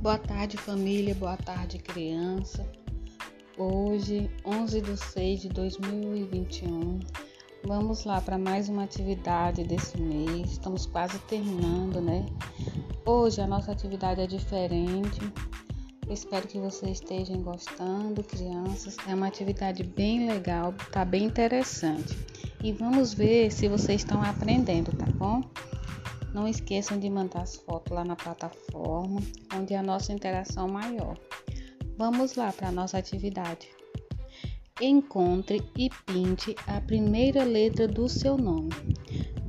Boa tarde, família. Boa tarde, criança. Hoje, 11 de 6 de 2021, vamos lá para mais uma atividade desse mês. Estamos quase terminando, né? Hoje a nossa atividade é diferente. Espero que vocês estejam gostando, crianças. É uma atividade bem legal, tá bem interessante. E vamos ver se vocês estão aprendendo, tá bom? Não esqueçam de mandar as fotos lá na plataforma, onde é a nossa interação maior. Vamos lá para a nossa atividade. Encontre e pinte a primeira letra do seu nome.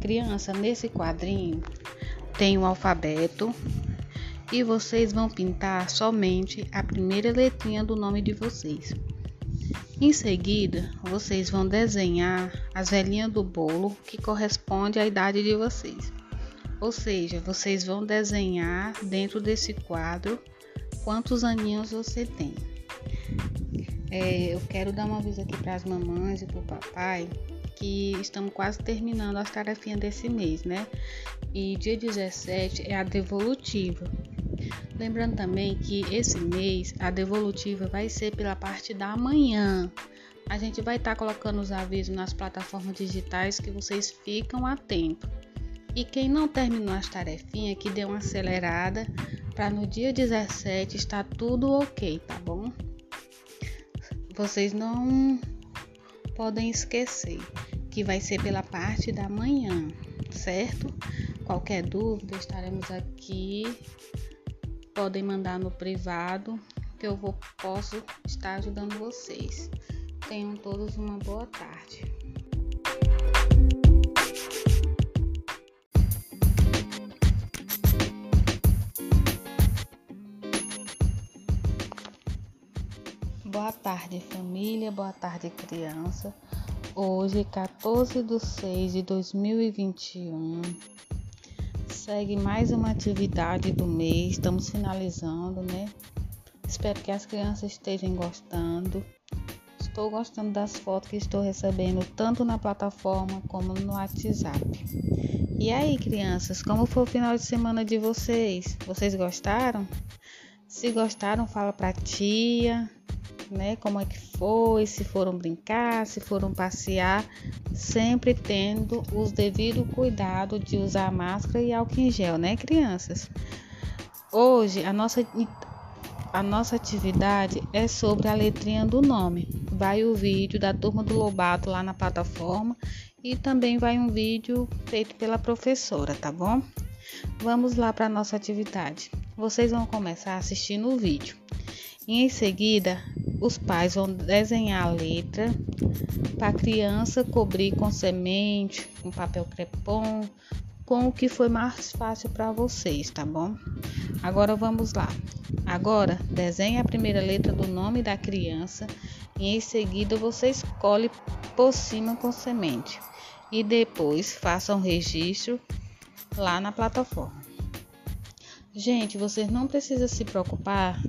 Criança, nesse quadrinho tem o alfabeto e vocês vão pintar somente a primeira letrinha do nome de vocês. Em seguida, vocês vão desenhar as velhinhas do bolo que corresponde à idade de vocês. Ou seja, vocês vão desenhar dentro desse quadro quantos aninhos você tem. É, eu quero dar um aviso aqui para as mamães e para o papai que estamos quase terminando as tarefinhas desse mês, né? E dia 17 é a devolutiva. Lembrando também que esse mês a devolutiva vai ser pela parte da manhã. A gente vai estar tá colocando os avisos nas plataformas digitais que vocês ficam atentos. E quem não terminou as tarefinhas, que dê uma acelerada para no dia 17 estar tudo ok, tá bom? Vocês não podem esquecer que vai ser pela parte da manhã, certo? Qualquer dúvida, estaremos aqui. Podem mandar no privado que eu vou, posso estar ajudando vocês. Tenham todos uma boa tarde. Boa tarde, família. Boa tarde, criança. Hoje, 14 de 6 de 2021, segue mais uma atividade do mês. Estamos finalizando, né? Espero que as crianças estejam gostando. Estou gostando das fotos que estou recebendo tanto na plataforma como no WhatsApp. E aí, crianças, como foi o final de semana de vocês? Vocês gostaram? Se gostaram, fala pra tia, né? Como é que foi, se foram brincar, se foram passear, sempre tendo os devido cuidado de usar máscara e álcool em gel, né, crianças? Hoje a nossa a nossa atividade é sobre a letrinha do nome. Vai o vídeo da turma do Lobato lá na plataforma e também vai um vídeo feito pela professora, tá bom? Vamos lá para nossa atividade. Vocês vão começar assistindo o vídeo. E em seguida, os pais vão desenhar a letra para a criança cobrir com semente, com papel crepom, com o que foi mais fácil para vocês, tá bom? Agora vamos lá. Agora desenhe a primeira letra do nome da criança e em seguida você escolhe por cima com semente e depois faça um registro lá na plataforma. Gente, vocês não precisam se preocupar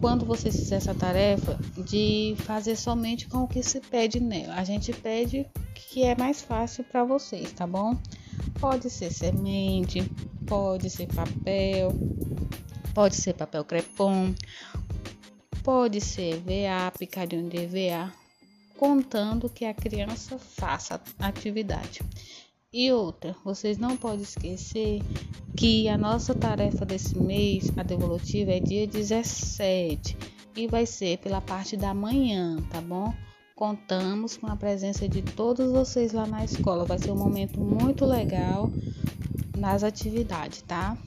quando você fizer essa tarefa, de fazer somente com o que se pede nela. A gente pede que é mais fácil para vocês, tá bom? Pode ser semente, pode ser papel, pode ser papel crepom, pode ser VA, picadinho de VA, contando que a criança faça a atividade. E outra, vocês não podem esquecer que a nossa tarefa desse mês, a devolutiva, é dia 17 e vai ser pela parte da manhã, tá bom? Contamos com a presença de todos vocês lá na escola. Vai ser um momento muito legal nas atividades, tá?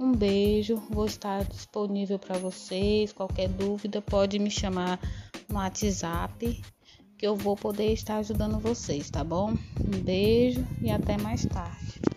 Um beijo, vou estar disponível para vocês. Qualquer dúvida pode me chamar no WhatsApp que eu vou poder estar ajudando vocês, tá bom? Um beijo e até mais tarde.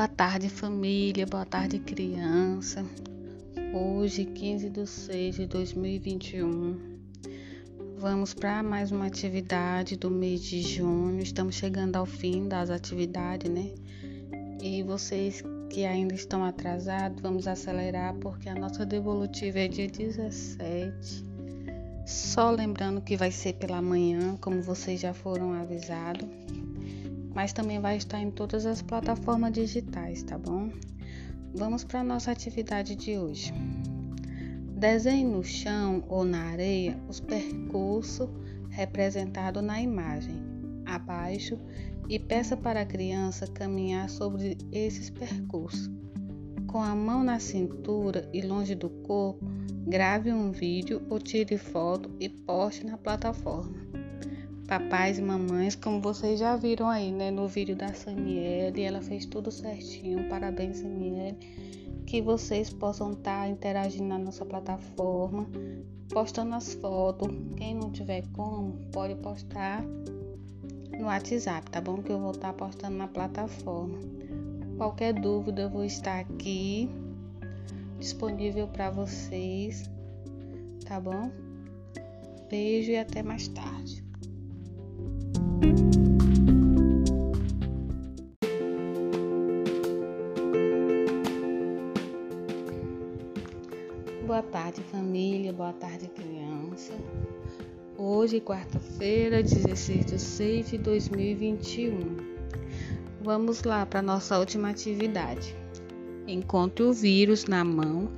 Boa tarde, família. Boa tarde, criança. Hoje, 15 de 6 de 2021, Vamos para mais uma atividade do mês de junho. Estamos chegando ao fim das atividades, né? E vocês que ainda estão atrasados, vamos acelerar porque a nossa devolutiva é dia 17. Só lembrando que vai ser pela manhã, como vocês já foram avisados. Mas também vai estar em todas as plataformas digitais, tá bom? Vamos para a nossa atividade de hoje. Desenhe no chão ou na areia os percursos representados na imagem abaixo e peça para a criança caminhar sobre esses percursos. Com a mão na cintura e longe do corpo, grave um vídeo ou tire foto e poste na plataforma. Papais e mamães, como vocês já viram aí né, no vídeo da Samiele, ela fez tudo certinho. Parabéns, Samiele que vocês possam estar tá interagindo na nossa plataforma, postando as fotos. Quem não tiver como, pode postar no WhatsApp, tá bom? Que eu vou estar tá postando na plataforma. Qualquer dúvida, eu vou estar aqui disponível para vocês, tá bom? Beijo e até mais tarde. Boa tarde, família. Boa tarde, criança. Hoje, quarta-feira, 16 de 6 de 2021. Vamos lá para nossa última atividade. Encontre o vírus na mão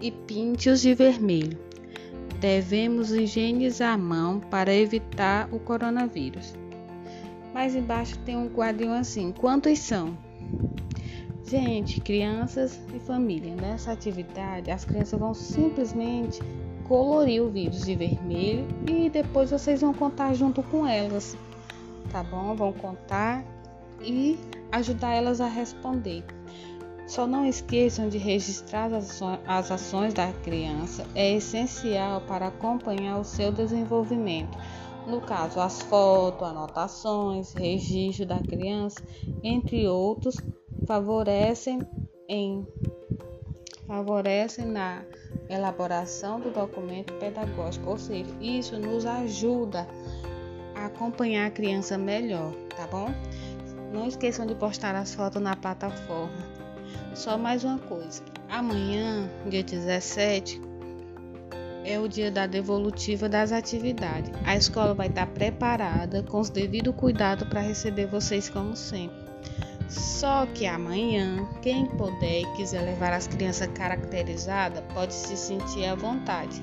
e pinte-os de vermelho. Devemos higienizar a mão para evitar o coronavírus. Mais embaixo tem um quadrinho assim: quantos são? Gente, crianças e família, nessa atividade as crianças vão simplesmente colorir o vírus de vermelho e depois vocês vão contar junto com elas, tá bom? Vão contar e ajudar elas a responder. Só não esqueçam de registrar as ações da criança, é essencial para acompanhar o seu desenvolvimento. No caso, as fotos, anotações, registro da criança, entre outros, favorecem em favorecem na elaboração do documento pedagógico, ou seja, isso nos ajuda a acompanhar a criança melhor, tá bom? Não esqueçam de postar as fotos na plataforma. Só mais uma coisa: amanhã, dia 17, é o dia da devolutiva das atividades. A escola vai estar preparada com os devidos cuidados para receber vocês como sempre. Só que amanhã, quem puder e quiser levar as crianças caracterizadas, pode se sentir à vontade.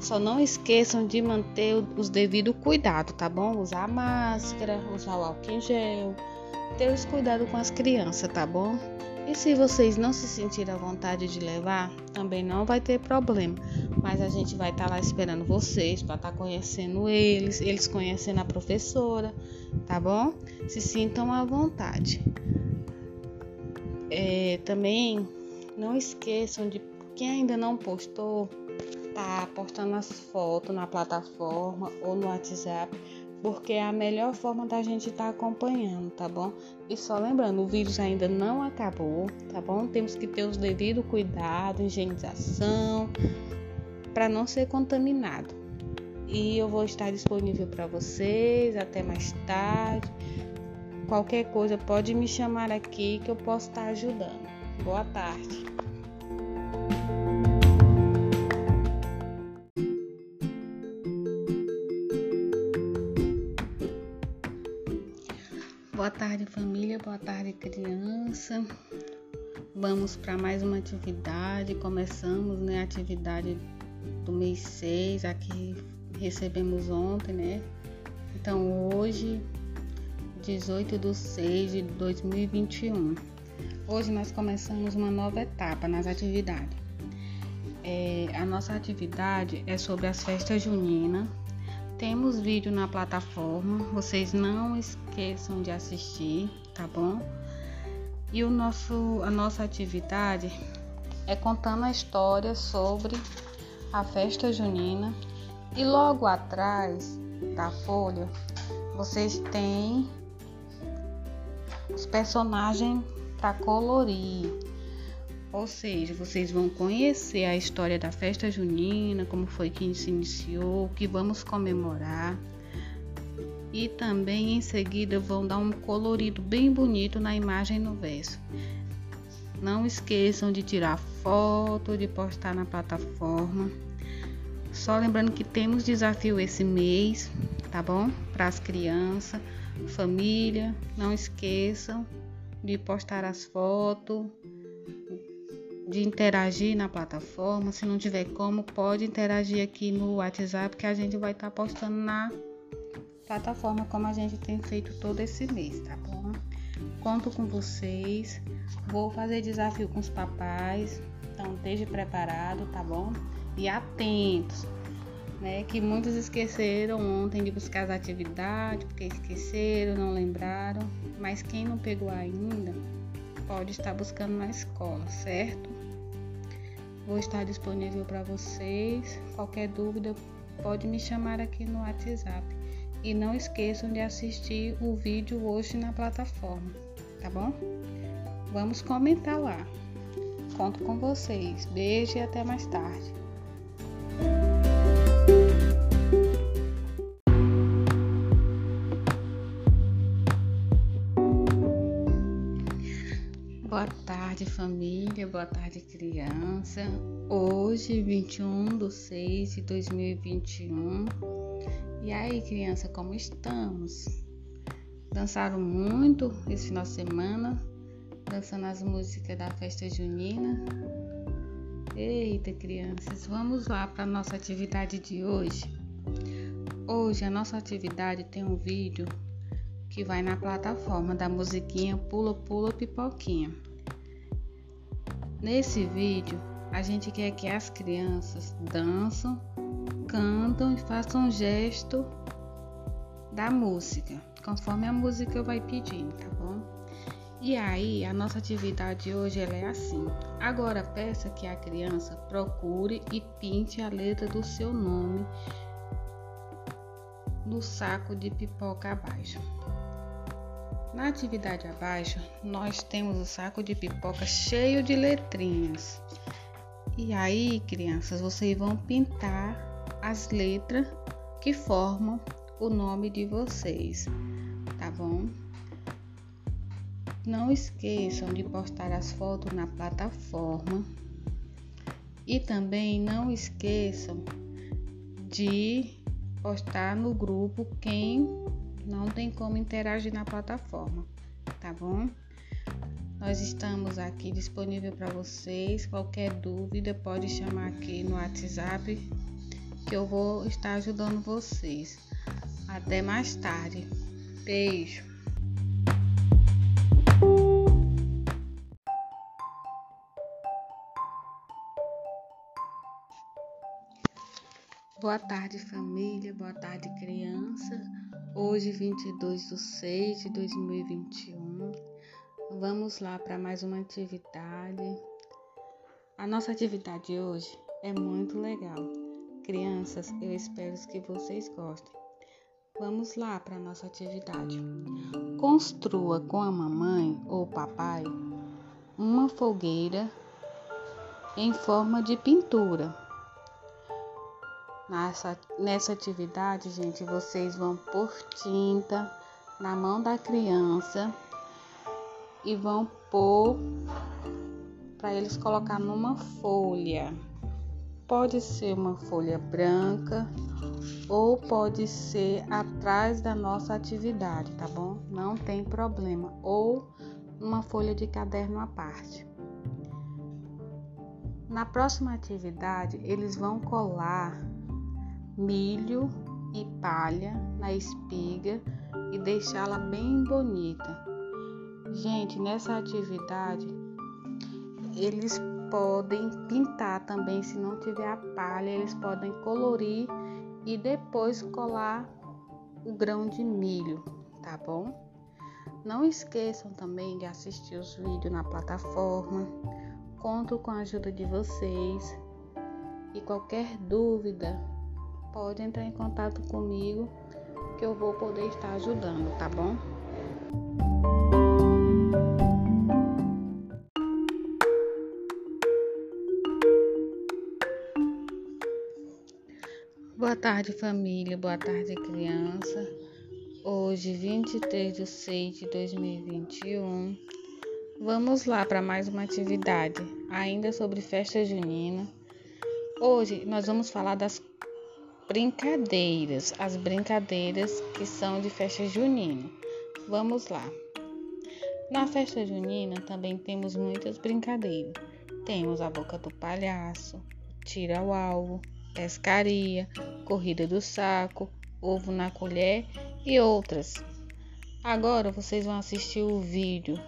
Só não esqueçam de manter os devidos cuidados, tá bom? Usar máscara, usar o álcool em gel, ter os cuidados com as crianças, tá bom? E se vocês não se sentirem à vontade de levar, também não vai ter problema. Mas a gente vai estar tá lá esperando vocês para estar tá conhecendo eles, eles conhecendo a professora, tá bom? Se sintam à vontade. É, também não esqueçam de quem ainda não postou, tá postando as fotos na plataforma ou no WhatsApp, porque é a melhor forma da gente estar tá acompanhando, tá bom? E só lembrando, o vírus ainda não acabou, tá bom? Temos que ter os devidos cuidados, higienização, para não ser contaminado. E eu vou estar disponível para vocês até mais tarde. Qualquer coisa pode me chamar aqui que eu posso estar ajudando. Boa tarde. Boa tarde, família. Boa tarde, criança. Vamos para mais uma atividade. Começamos, né, a atividade do mês 6, aqui recebemos ontem, né? Então, hoje 18 de 6 de 2021. Hoje nós começamos uma nova etapa nas atividades. É, a nossa atividade é sobre as festas juninas. Temos vídeo na plataforma, vocês não esqueçam de assistir, tá bom? E o nosso, a nossa atividade é contando a história sobre a festa junina. E logo atrás da folha, vocês têm os personagens para colorir. Ou seja, vocês vão conhecer a história da festa junina, como foi que se iniciou, o que vamos comemorar. E também em seguida vão dar um colorido bem bonito na imagem no verso. Não esqueçam de tirar foto, de postar na plataforma. Só lembrando que temos desafio esse mês, tá bom? Para as crianças, família, não esqueçam de postar as fotos, de interagir na plataforma. Se não tiver como, pode interagir aqui no WhatsApp que a gente vai estar tá postando na plataforma como a gente tem feito todo esse mês, tá bom? Conto com vocês. Vou fazer desafio com os papais. Então esteja preparado, tá bom? E atentos, né? Que muitos esqueceram ontem de buscar as atividades, porque esqueceram, não lembraram. Mas quem não pegou ainda, pode estar buscando na escola, certo? Vou estar disponível para vocês. Qualquer dúvida, pode me chamar aqui no WhatsApp. E não esqueçam de assistir o vídeo hoje na plataforma, tá bom? Vamos comentar lá. Conto com vocês. Beijo e até mais tarde. Boa tarde, família. Boa tarde, criança. Hoje, 21 de 6 de 2021. E aí, criança, como estamos? Dançaram muito esse final de semana? Dançando as músicas da festa junina? Eita, crianças, vamos lá para nossa atividade de hoje. Hoje a nossa atividade tem um vídeo que vai na plataforma da musiquinha Pula Pula Pipoquinha. Nesse vídeo, a gente quer que as crianças dançam, cantam e façam um gesto da música, conforme a música vai pedindo, tá bom? E aí, a nossa atividade hoje ela é assim. Agora peça que a criança procure e pinte a letra do seu nome no saco de pipoca abaixo. Na atividade abaixo, nós temos o saco de pipoca cheio de letrinhas. E aí, crianças, vocês vão pintar as letras que formam o nome de vocês, tá bom? Não esqueçam de postar as fotos na plataforma e também não esqueçam de postar no grupo quem não tem como interagir na plataforma, tá bom? Nós estamos aqui disponível para vocês. Qualquer dúvida pode chamar aqui no WhatsApp que eu vou estar ajudando vocês. Até mais tarde. Beijo. Boa tarde, família. Boa tarde, criança. Hoje, 22 de 6 de 2021, vamos lá para mais uma atividade. A nossa atividade hoje é muito legal. Crianças, eu espero que vocês gostem. Vamos lá para a nossa atividade. Construa com a mamãe ou papai uma fogueira em forma de pintura Nessa, nessa atividade, gente, vocês vão por tinta na mão da criança e vão pôr para eles colocar numa folha. Pode ser uma folha branca ou pode ser atrás da nossa atividade, tá bom? Não tem problema. Ou uma folha de caderno à parte. Na próxima atividade, eles vão colar milho e palha na espiga e deixá-la bem bonita. Gente, nessa atividade eles podem pintar também, se não tiver a palha, eles podem colorir e depois colar o grão de milho, tá bom? Não esqueçam também de assistir os vídeos na plataforma. Conto com a ajuda de vocês. E qualquer dúvida, pode entrar em contato comigo que eu vou poder estar ajudando, tá bom? Tarde, família. Boa tarde, criança. Hoje, 23 de 6 de 2021, vamos lá para mais uma atividade, ainda sobre festa junina. Hoje nós vamos falar das brincadeiras, as brincadeiras que são de festa junina. Vamos lá. Na festa junina também temos muitas brincadeiras. Temos a boca do palhaço, tira o alvo, pescaria, corrida do saco, ovo na colher e outras. Agora vocês vão assistir o vídeo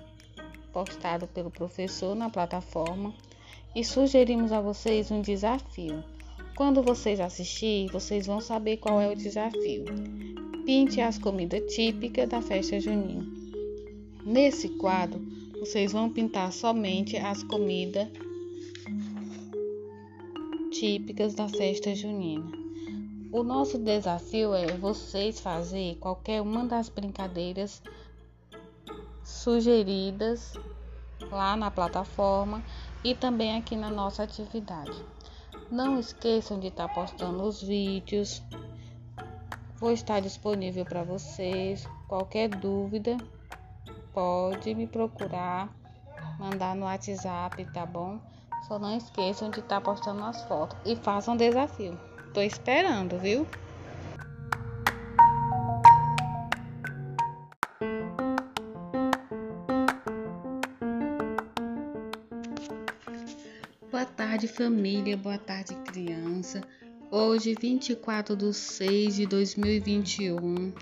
postado pelo professor na plataforma e sugerimos a vocês um desafio. Quando vocês assistirem, vocês vão saber qual é o desafio. Pinte as comidas típicas da festa junina. Nesse quadro, vocês vão pintar somente as comidas típicas da festa junina. O nosso desafio é vocês fazer qualquer uma das brincadeiras sugeridas lá na plataforma e também aqui na nossa atividade. Não esqueçam de estar postando os vídeos. Vou estar disponível para vocês. Qualquer dúvida, pode me procurar, mandar no WhatsApp, tá bom? Só não esqueçam de estar tá postando as fotos e façam um desafio. Tô esperando, viu? Boa tarde, família. Boa tarde, criança. Hoje, 24 de 6 de 2021.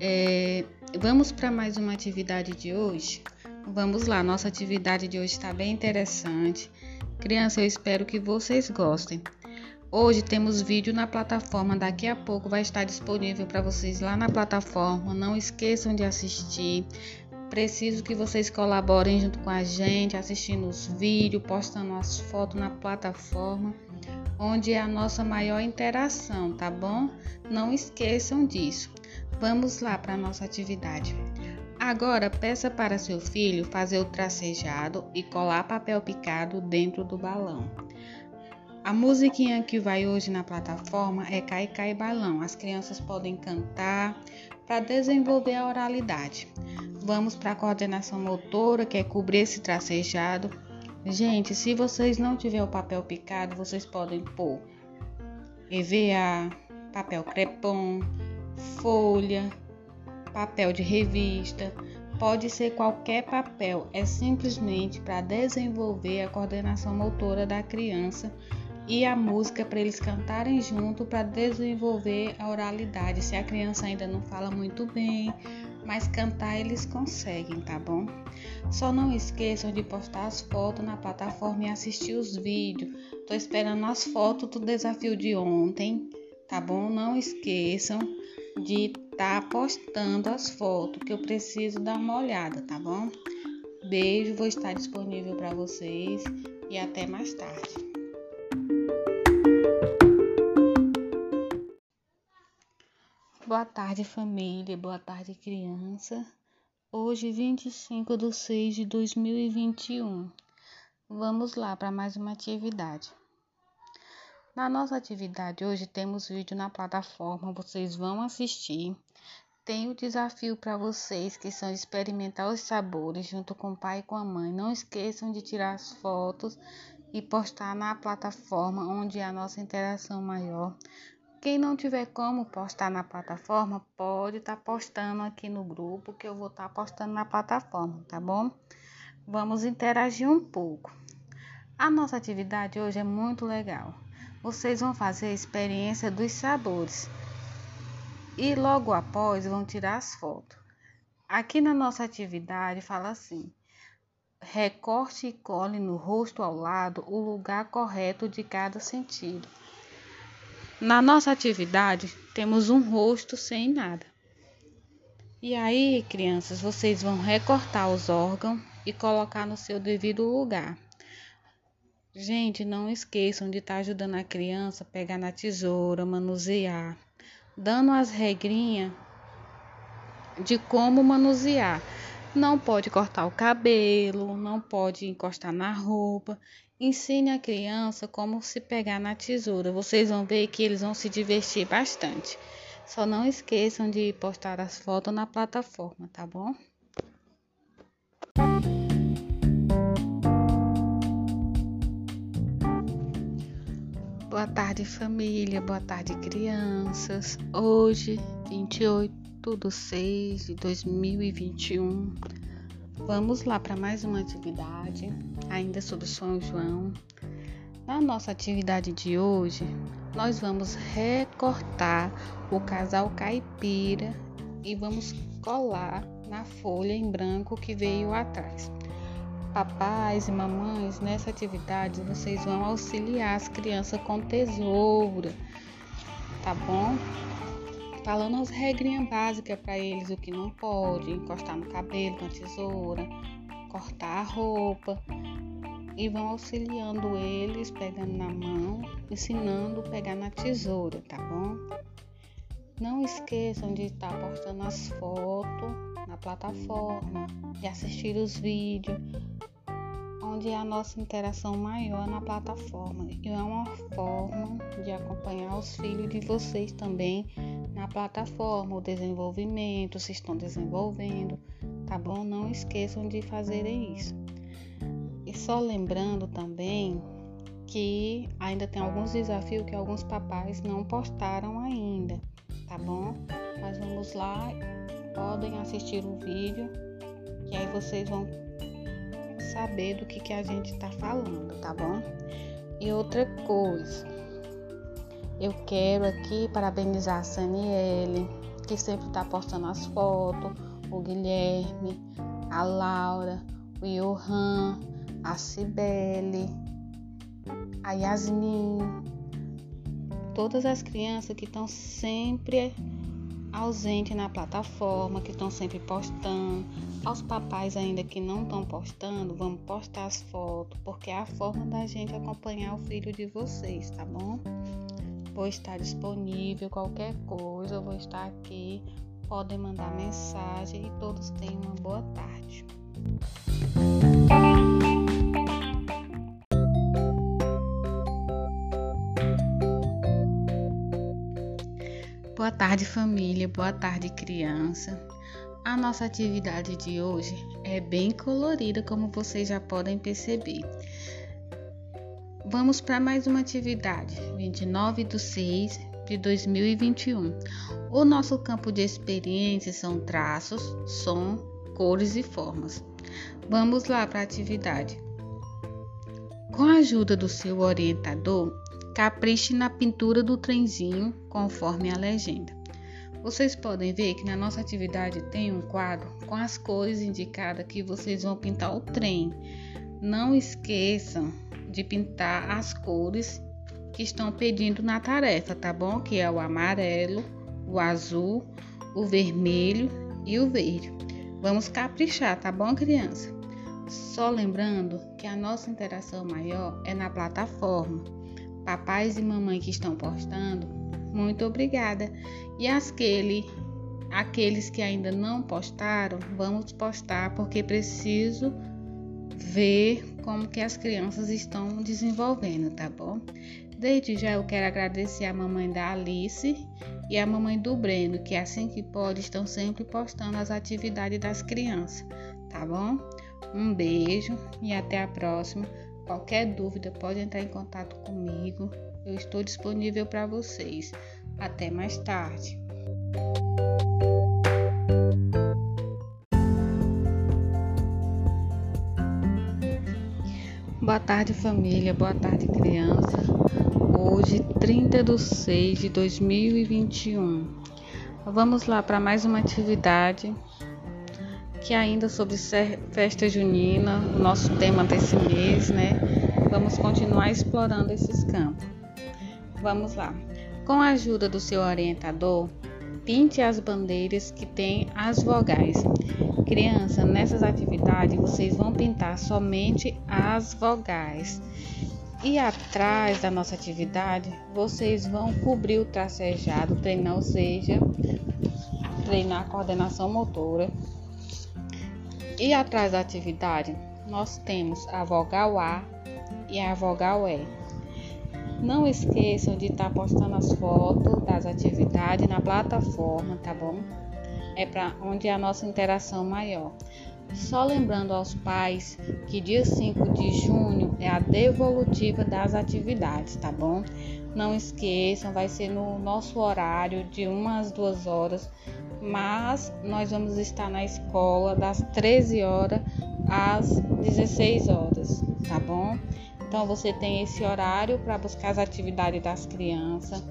É, vamos para mais uma atividade de hoje? Vamos lá, nossa atividade de hoje está bem interessante. Criança, eu espero que vocês gostem. Hoje temos vídeo na plataforma, daqui a pouco vai estar disponível para vocês lá na plataforma. Não esqueçam de assistir. Preciso que vocês colaborem junto com a gente, assistindo os vídeos, postando as fotos na plataforma, onde é a nossa maior interação, tá bom? Não esqueçam disso. Vamos lá para a nossa atividade. Agora peça para seu filho fazer o tracejado e colar papel picado dentro do balão. A musiquinha que vai hoje na plataforma é Cai Cai Balão. As crianças podem cantar para desenvolver a oralidade. Vamos para a coordenação motora, que é cobrir esse tracejado. Gente, se vocês não tiver o papel picado, vocês podem pôr EVA, papel crepom, folha, papel de revista, pode ser qualquer papel, é simplesmente para desenvolver a coordenação motora da criança e a música para eles cantarem junto para desenvolver a oralidade. Se a criança ainda não fala muito bem, mas cantar eles conseguem, tá bom? Só não esqueçam de postar as fotos na plataforma e assistir os vídeos. Tô esperando as fotos do desafio de ontem, tá bom? Não esqueçam de tá postando as fotos que eu preciso dar uma olhada, tá bom? Beijo, vou estar disponível para vocês e até mais tarde. Boa tarde, família. Boa tarde, criança. Hoje, 25 de 6 de 2021. Vamos lá para mais uma atividade. Na nossa atividade hoje temos vídeo na plataforma, vocês vão assistir. Tem o desafio para vocês que são experimentar os sabores junto com o pai e com a mãe. Não esqueçam de tirar as fotos e postar na plataforma onde é a nossa interação maior. Quem não tiver como postar na plataforma, pode estar tá postando aqui no grupo que eu vou estar tá postando na plataforma, tá bom? Vamos interagir um pouco. A nossa atividade hoje é muito legal vocês vão fazer a experiência dos sabores e logo após vão tirar as fotos. Aqui na nossa atividade fala assim: recorte e cole no rosto ao lado o lugar correto de cada sentido. Na nossa atividade temos um rosto sem nada. E aí, crianças, vocês vão recortar os órgãos e colocar no seu devido lugar. Gente, não esqueçam de estar tá ajudando a criança a pegar na tesoura, manusear, dando as regrinhas de como manusear. Não pode cortar o cabelo, não pode encostar na roupa. Ensine a criança como se pegar na tesoura. Vocês vão ver que eles vão se divertir bastante. Só não esqueçam de postar as fotos na plataforma, tá bom? Boa tarde, família. Boa tarde, crianças. Hoje, 28 de 6 de 2021, vamos lá para mais uma atividade, ainda sobre São João. Na nossa atividade de hoje, nós vamos recortar o casal caipira e vamos colar na folha em branco que veio atrás. Papais e mamães, nessa atividade vocês vão auxiliar as crianças com tesoura, tá bom? Falando as regrinhas básicas para eles, o que não pode, encostar no cabelo com a tesoura, cortar a roupa, e vão auxiliando eles, pegando na mão, ensinando a pegar na tesoura, tá bom? Não esqueçam de estar postando as fotos na plataforma, de assistir os vídeos, onde é a nossa interação maior na plataforma. E é uma forma de acompanhar os filhos de vocês também na plataforma, o desenvolvimento, se estão desenvolvendo, tá bom? Não esqueçam de fazerem isso. E só lembrando também que ainda tem alguns desafios que alguns papais não postaram ainda, tá bom? Mas vamos lá, podem assistir o vídeo que aí vocês vão saber do que, que a gente está falando, tá bom? E outra coisa, eu quero aqui parabenizar a Saniele, que sempre está postando as fotos, o Guilherme, a Laura, o Johan, a Cibele, a Yasmin, todas as crianças que estão sempre ausentes na plataforma, que estão sempre postando. Aos papais ainda que não estão postando, vamos postar as fotos, porque é a forma da gente acompanhar o filho de vocês, tá bom? Vou estar disponível, qualquer coisa, eu vou estar aqui. Podem mandar mensagem e todos tenham uma boa tarde. Boa tarde, família. Boa tarde, criança. A nossa atividade de hoje é bem colorida, como vocês já podem perceber. Vamos para mais uma atividade, 29 de 6 de 2021. O nosso campo de experiência são traços, som, cores e formas. Vamos lá para a atividade. Com a ajuda do seu orientador, Capriche na pintura do trenzinho, conforme a legenda. Vocês podem ver que na nossa atividade tem um quadro com as cores indicadas que vocês vão pintar o trem. Não esqueçam de pintar as cores que estão pedindo na tarefa, tá bom? Que é o amarelo, o azul, o vermelho e o verde. Vamos caprichar, tá bom, criança? Só lembrando que a nossa interação maior é na plataforma papais e mamãe que estão postando, muito obrigada. E aquele, aqueles que ainda não postaram, vamos postar porque preciso ver como que as crianças estão desenvolvendo, tá bom? Desde já eu quero agradecer a mamãe da Alice e a mamãe do Breno, que assim que pode estão sempre postando as atividades das crianças, tá bom? Um beijo e até a próxima. Qualquer dúvida pode entrar em contato comigo. Eu estou disponível para vocês. Até mais tarde. Boa tarde, família. Boa tarde, criança. Hoje, 30 de 6 de 2021. Vamos lá para mais uma atividade que ainda sobre festa junina, o nosso tema desse mês, né? Vamos continuar explorando esses campos. Vamos lá. Com a ajuda do seu orientador, pinte as bandeiras que têm as vogais. Criança, nessas atividades vocês vão pintar somente as vogais. E atrás da nossa atividade, vocês vão cobrir o tracejado, treinar, ou seja, treinar a coordenação motora E atrás da atividade, nós temos a vogal A e a vogal E. Não esqueçam de estar tá postando as fotos das atividades na plataforma, tá bom? É para onde é a nossa interação maior. Só lembrando aos pais que dia 5 de junho é a devolutiva das atividades, tá bom? Não esqueçam, vai ser no nosso horário de umas duas horas, mas nós vamos estar na escola das 13 horas às 16 horas, tá bom? Então você tem esse horário para buscar as atividades das crianças.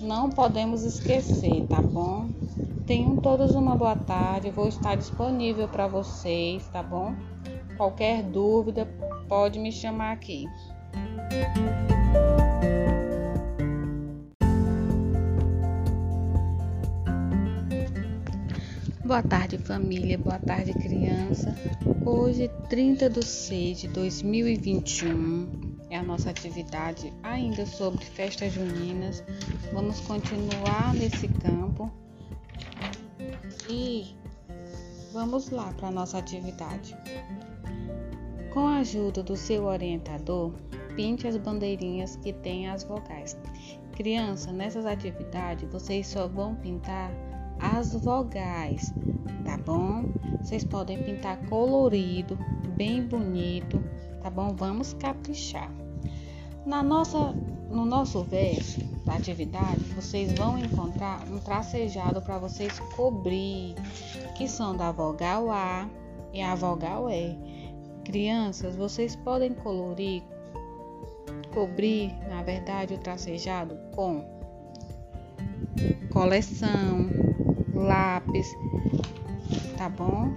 Não podemos esquecer, tá bom? Tenham todos uma boa tarde. Vou estar disponível para vocês, tá bom? Qualquer dúvida, pode me chamar aqui. Boa tarde, família. Boa tarde, criança. Hoje, 30 de 6 de 2021, é a nossa atividade ainda sobre festas juninas. Vamos continuar nesse campo e vamos lá para a nossa atividade. Com a ajuda do seu orientador, pinte as bandeirinhas que têm as vogais. Criança, nessas atividades vocês só vão pintar as vogais, tá bom? Vocês podem pintar colorido, bem bonito, tá bom? Vamos caprichar. Na nossa, no nosso verso da atividade, vocês vão encontrar um tracejado para vocês cobrir, que são da vogal A e a vogal E. Crianças, vocês podem colorir, cobrir, na verdade, o tracejado com coleção, lápis, tá bom?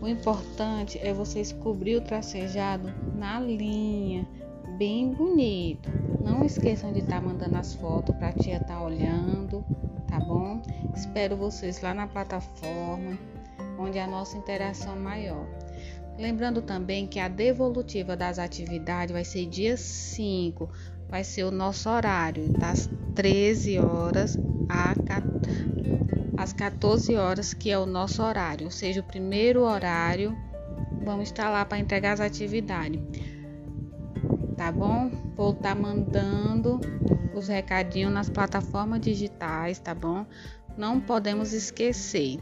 O importante é vocês cobrir o tracejado na linha, bem bonito. Não esqueçam de estar tá mandando as fotos para a tia estar tá olhando, tá bom? Espero vocês lá na plataforma, onde a nossa interação é maior. Lembrando também que a devolutiva das atividades vai ser dia 5, vai ser o nosso horário, das 13 horas a às 14 horas, que é o nosso horário, ou seja, o primeiro horário, vamos estar lá para entregar as atividades. Tá bom? Vou estar tá mandando os recadinhos nas plataformas digitais, tá bom? Não podemos esquecer.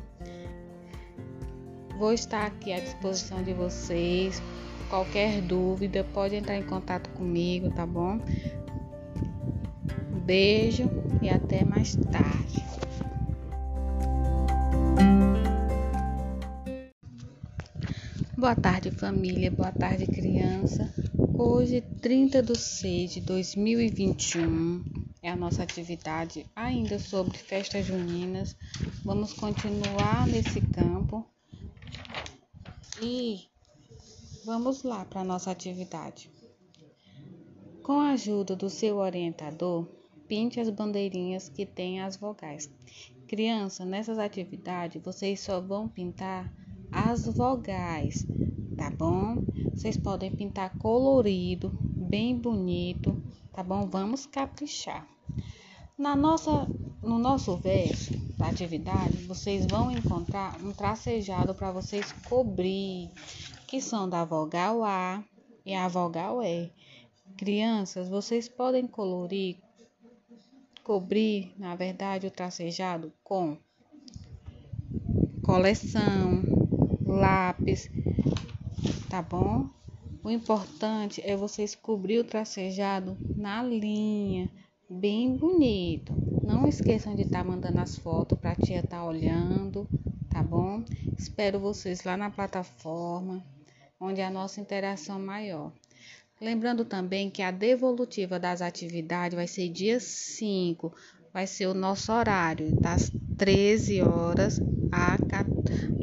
Vou estar aqui à disposição de vocês. Qualquer dúvida, pode entrar em contato comigo, tá bom? Beijo e até mais tarde. Boa tarde, família. Boa tarde, criança. Hoje, 30 de 6 de 2021, é a nossa atividade ainda sobre festas juninas. Vamos continuar nesse campo e vamos lá para a nossa atividade. Com a ajuda do seu orientador, pinte as bandeirinhas que têm as vogais. Criança, nessas atividades vocês só vão pintar as vogais, tá bom? Vocês podem pintar colorido, bem bonito, tá bom? Vamos caprichar. Na nossa, no nosso verso da atividade, vocês vão encontrar um tracejado para vocês cobrir, que são da vogal A e a vogal E. Crianças, vocês podem colorir, cobrir, na verdade, o tracejado com coleção, lápis, tá bom? O importante é vocês cobrir o tracejado na linha, bem bonito. Não esqueçam de estar tá mandando as fotos para a tia estar tá olhando, tá bom? Espero vocês lá na plataforma, onde a nossa interação é maior. Lembrando também que a devolutiva das atividades vai ser dia 5, vai ser o nosso horário, das 13 horas a 14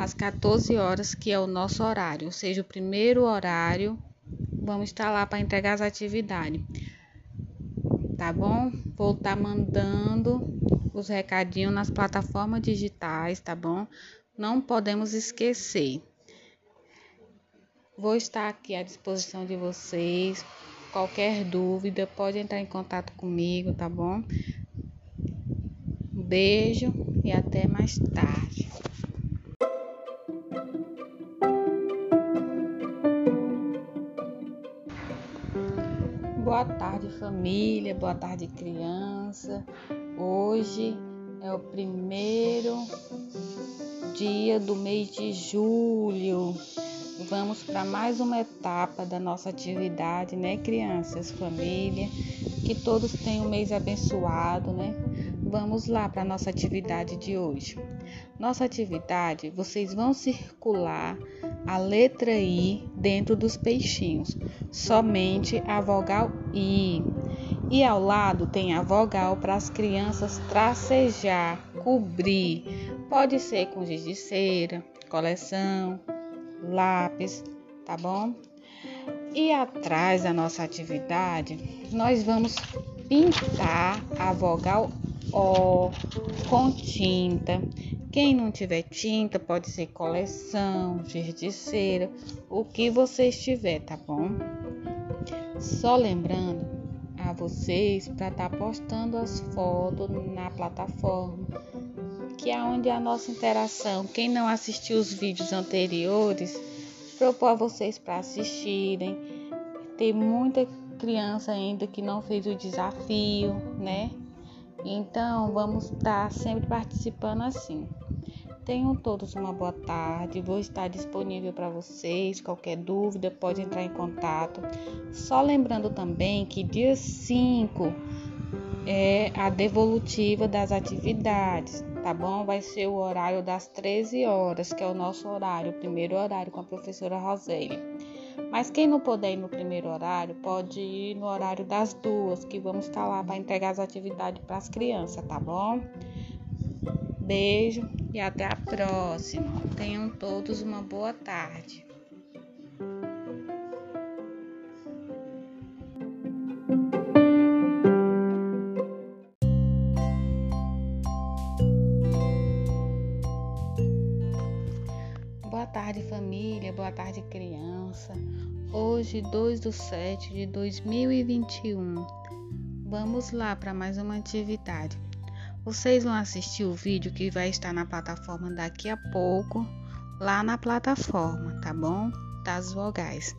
às 14 horas, que é o nosso horário, ou seja, o primeiro horário, vamos estar lá para entregar as atividades. Tá bom? Vou estar tá mandando os recadinhos nas plataformas digitais, tá bom? Não podemos esquecer. Vou estar aqui à disposição de vocês. Qualquer dúvida, pode entrar em contato comigo, tá bom? Beijo e até mais tarde. Família, boa tarde, criança. Hoje é o primeiro dia do mês de julho. Vamos para mais uma etapa da nossa atividade, né, crianças, família? Que todos tenham um mês abençoado, né? Vamos lá para a nossa atividade de hoje. Nossa atividade, vocês vão circular a letra I dentro dos peixinhos, somente a vogal I. E ao lado tem a vogal para as crianças tracejar, cobrir. Pode ser com giz de cera, coleção, lápis, tá bom? E atrás da nossa atividade, nós vamos pintar a vogal O com tinta quem não tiver tinta, pode ser coleção, giz cera, o que você estiver, tá bom? Só lembrando a vocês para estar tá postando as fotos na plataforma, que é onde a nossa interação. Quem não assistiu os vídeos anteriores, propor a vocês para assistirem. Tem muita criança ainda que não fez o desafio, né? Então, vamos estar sempre participando assim. Tenham todos uma boa tarde. Vou estar disponível para vocês. Qualquer dúvida, pode entrar em contato. Só lembrando também que dia 5 é a devolutiva das atividades, tá bom? Vai ser o horário das 13 horas, que é o nosso horário, o primeiro horário com a professora Rosélia. Mas quem não puder ir no primeiro horário, pode ir no horário das duas, que vamos estar lá para entregar as atividades para as crianças, tá bom? Beijo e até a próxima. Tenham todos uma boa tarde. Boa tarde, família. Boa tarde, criança. Hoje, 2 de 7 de 2021. Vamos lá para mais uma atividade. Vocês vão assistir o vídeo que vai estar na plataforma daqui a pouco, lá na plataforma, tá bom? Das vogais.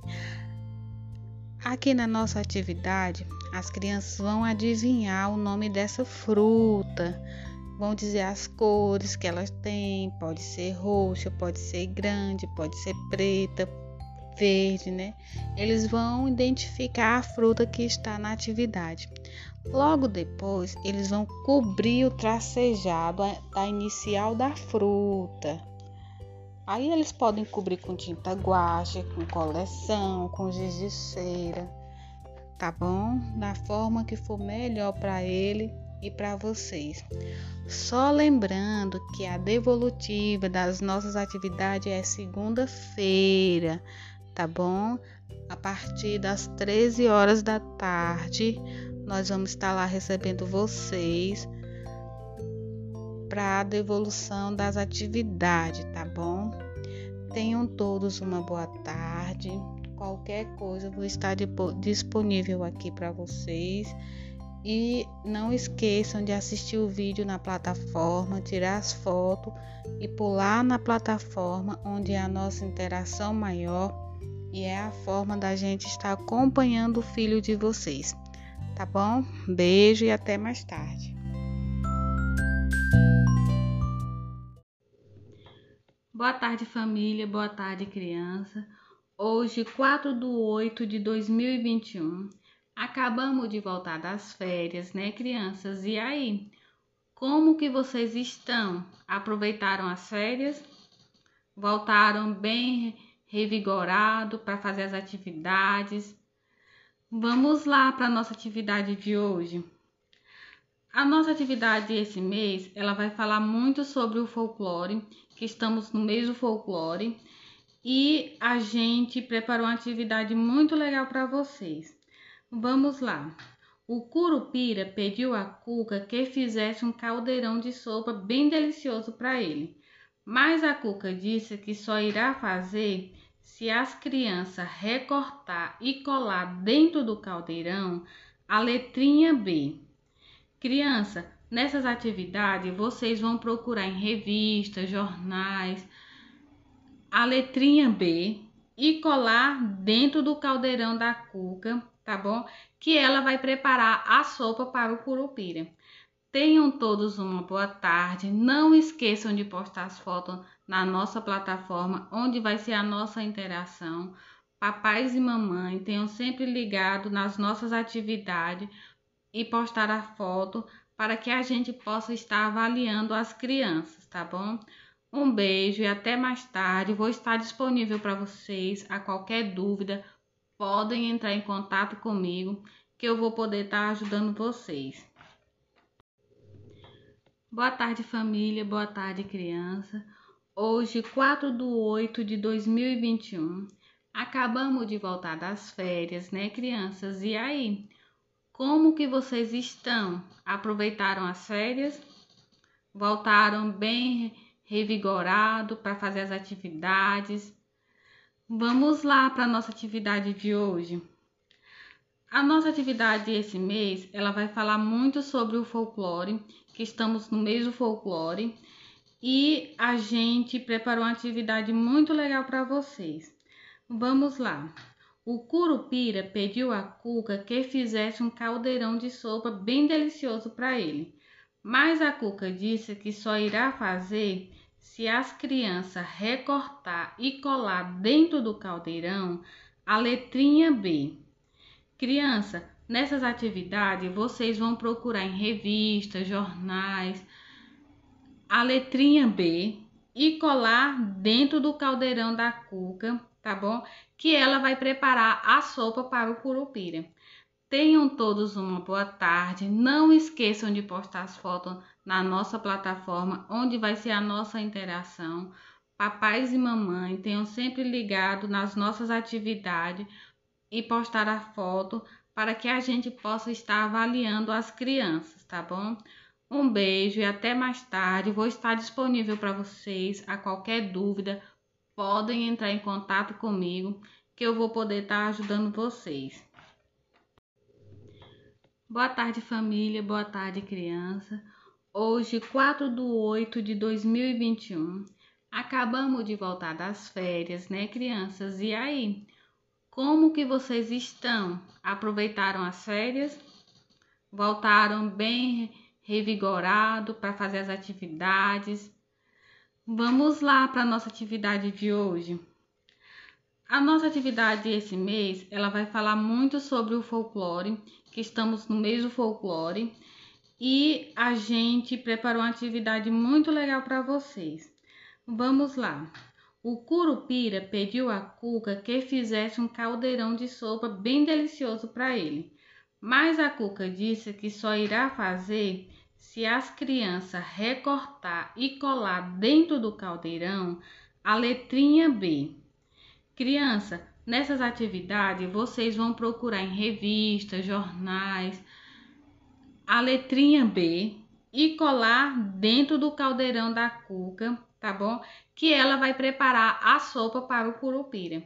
Aqui na nossa atividade, as crianças vão adivinhar o nome dessa fruta, vão dizer as cores que elas têm, pode ser roxa, pode ser grande, pode ser preta, verde, né? Eles vão identificar a fruta que está na atividade. Logo depois, eles vão cobrir o tracejado da inicial da fruta. Aí eles podem cobrir com tinta guache, com coleção, com giz de cera, tá bom? Da forma que for melhor para ele e para vocês. Só lembrando que a devolutiva das nossas atividades é segunda-feira, tá bom? A partir das 13 horas da tarde nós vamos estar lá recebendo vocês para a devolução das atividades, tá bom? Tenham todos uma boa tarde. Qualquer coisa vou estar disponível aqui para vocês. E não esqueçam de assistir o vídeo na plataforma, tirar as fotos e pular na plataforma onde é a nossa interação maior e é a forma da gente estar acompanhando o filho de vocês tá bom? Beijo e até mais tarde. Boa tarde, família. Boa tarde, criança. Hoje, 4 de 8 de 2021, acabamos de voltar das férias, né, crianças? E aí, como que vocês estão? Aproveitaram as férias? Voltaram bem revigorado para fazer as atividades? Vamos lá para a nossa atividade de hoje. A nossa atividade esse mês, ela vai falar muito sobre o folclore, que estamos no mês do folclore, e a gente preparou uma atividade muito legal para vocês. Vamos lá. O Curupira pediu a Cuca que fizesse um caldeirão de sopa bem delicioso para ele. Mas a Cuca disse que só irá fazer se as crianças recortar e colar dentro do caldeirão a letrinha B. Criança, nessas atividades vocês vão procurar em revistas, jornais, a letrinha B e colar dentro do caldeirão da cuca, tá bom? que ela vai preparar a sopa para o curupira. Tenham todos uma boa tarde. Não esqueçam de postar as fotos na nossa plataforma, onde vai ser a nossa interação. Papais e mamãe tenham sempre ligado nas nossas atividades e postar a foto para que a gente possa estar avaliando as crianças, tá bom? Um beijo e até mais tarde. Vou estar disponível para vocês. A qualquer dúvida, podem entrar em contato comigo que eu vou poder estar ajudando vocês. Boa tarde, família. Boa tarde, criança. Hoje, 4 de 8 de 2021, acabamos de voltar das férias, né, crianças? E aí, como que vocês estão? Aproveitaram as férias? Voltaram bem revigorado para fazer as atividades? Vamos lá para a nossa atividade de hoje. A nossa atividade esse mês, ela vai falar muito sobre o folclore, que estamos no mês do folclore, e a gente preparou uma atividade muito legal para vocês. Vamos lá. O Curupira pediu a Cuca que fizesse um caldeirão de sopa bem delicioso para ele. Mas a Cuca disse que só irá fazer se as crianças recortar e colar dentro do caldeirão a letrinha B. Criança, nessas atividades vocês vão procurar em revistas, jornais, a letrinha B e colar dentro do caldeirão da cuca, tá bom? Que ela vai preparar a sopa para o curupira. Tenham todos uma boa tarde. Não esqueçam de postar as fotos na nossa plataforma, onde vai ser a nossa interação. Papais e mamães tenham sempre ligado nas nossas atividades e postar a foto para que a gente possa estar avaliando as crianças, tá bom? Um beijo e até mais tarde. Vou estar disponível para vocês. A qualquer dúvida, podem entrar em contato comigo que eu vou poder estar ajudando vocês. Boa tarde, família. Boa tarde, criança. Hoje, 4 de 8 de 2021, acabamos de voltar das férias, né, crianças? E aí? Como que vocês estão? Aproveitaram as férias? Voltaram bem revigorado para fazer as atividades? Vamos lá para a nossa atividade de hoje. A nossa atividade esse mês, ela vai falar muito sobre o folclore, que estamos no mês do folclore, e a gente preparou uma atividade muito legal para vocês. Vamos lá. O Curupira pediu a Cuca que fizesse um caldeirão de sopa bem delicioso para ele. Mas a Cuca disse que só irá fazer se as crianças recortar e colar dentro do caldeirão a letrinha B. Criança, nessas atividades vocês vão procurar em revistas, jornais, a letrinha B e colar dentro do caldeirão da cuca tá bom? Que ela vai preparar a sopa para o curupira.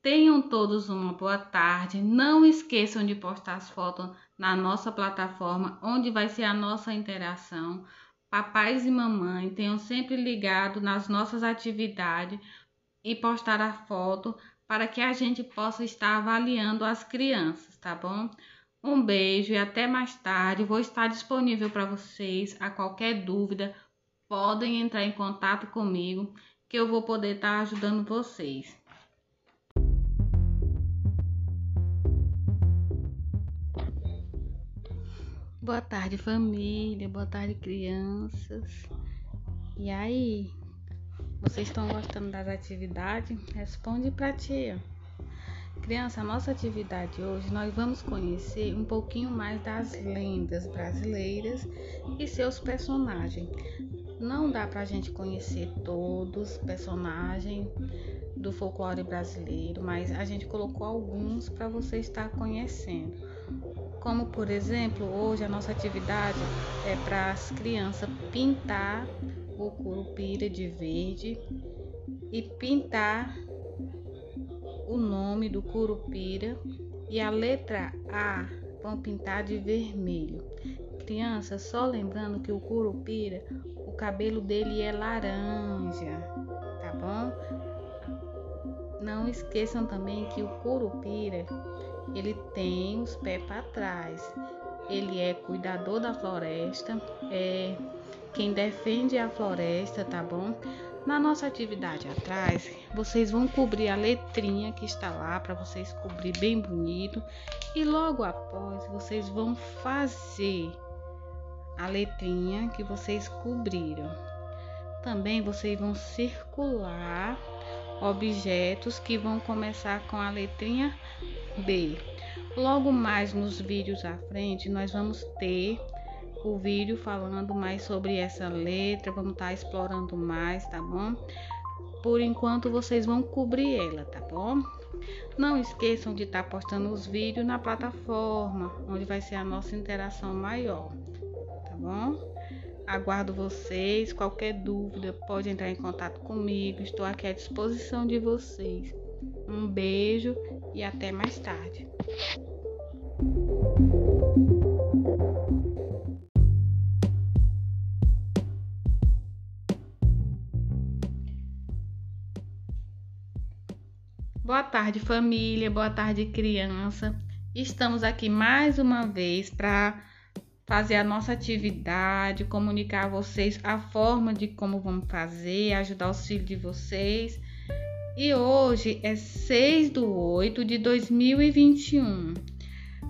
Tenham todos uma boa tarde. Não esqueçam de postar as fotos na nossa plataforma, onde vai ser a nossa interação. Papais e mamães tenham sempre ligado nas nossas atividades e postar a foto para que a gente possa estar avaliando as crianças, tá bom? Um beijo e até mais tarde. Vou estar disponível para vocês a qualquer dúvida podem entrar em contato comigo que eu vou poder estar ajudando vocês. Boa tarde, família. Boa tarde, crianças. E aí? Vocês estão gostando das atividades? Responde para tia. Criança, a nossa atividade hoje nós vamos conhecer um pouquinho mais das lendas brasileiras e seus personagens. Não dá pra gente conhecer todos os personagens do folclore brasileiro, mas a gente colocou alguns para você estar conhecendo. Como por exemplo, hoje a nossa atividade é para as crianças pintar o curupira de verde e pintar o nome do curupira e a letra A vão pintar de vermelho. Criança, só lembrando que o curupira cabelo dele é laranja, tá bom? Não esqueçam também que o curupira ele tem os pés para trás. Ele é cuidador da floresta, é quem defende a floresta, tá bom? Na nossa atividade atrás, vocês vão cobrir a letrinha que está lá para vocês cobrir bem bonito e logo após vocês vão fazer a letrinha que vocês cobriram. Também vocês vão circular objetos que vão começar com a letrinha B. Logo mais nos vídeos à frente, nós vamos ter o vídeo falando mais sobre essa letra, vamos estar tá explorando mais, tá bom? Por enquanto vocês vão cobrir ela, tá bom? Não esqueçam de estar tá postando os vídeos na plataforma, onde vai ser a nossa interação maior, bom? Aguardo vocês. Qualquer dúvida pode entrar em contato comigo. Estou aqui à disposição de vocês. Um beijo e até mais tarde. Boa tarde, família. Boa tarde, criança. Estamos aqui mais uma vez para fazer a nossa atividade, comunicar a vocês a forma de como vamos fazer, ajudar os filhos de vocês. E hoje é 6 de 8 de 2021.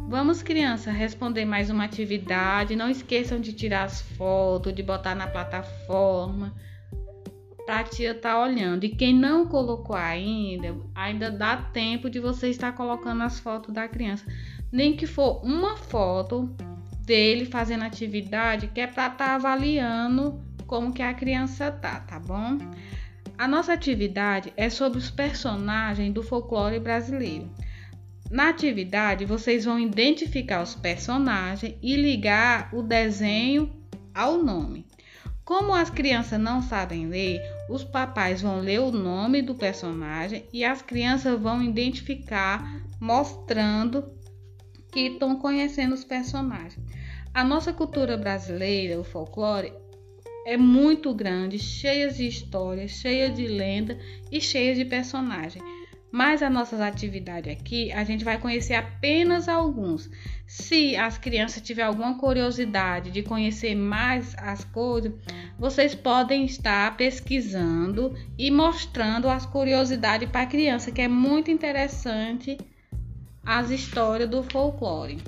Vamos, criança, responder mais uma atividade. Não esqueçam de tirar as fotos, de botar na plataforma para a tia tá olhando. E quem não colocou ainda, ainda dá tempo de você estar colocando as fotos da criança. Nem que for uma foto dele fazendo atividade que é para estar tá avaliando como que a criança tá, tá bom? A nossa atividade é sobre os personagens do folclore brasileiro. Na atividade, vocês vão identificar os personagens e ligar o desenho ao nome. Como as crianças não sabem ler, os papais vão ler o nome do personagem e as crianças vão identificar mostrando que estão conhecendo os personagens. A nossa cultura brasileira, o folclore, é muito grande, cheia de histórias, cheia de lenda e cheia de personagens. Mas as nossas atividades aqui, a gente vai conhecer apenas alguns. Se as crianças tiverem alguma curiosidade de conhecer mais as coisas, vocês podem estar pesquisando e mostrando as curiosidades para a criança, que é muito interessante as histórias do folclore.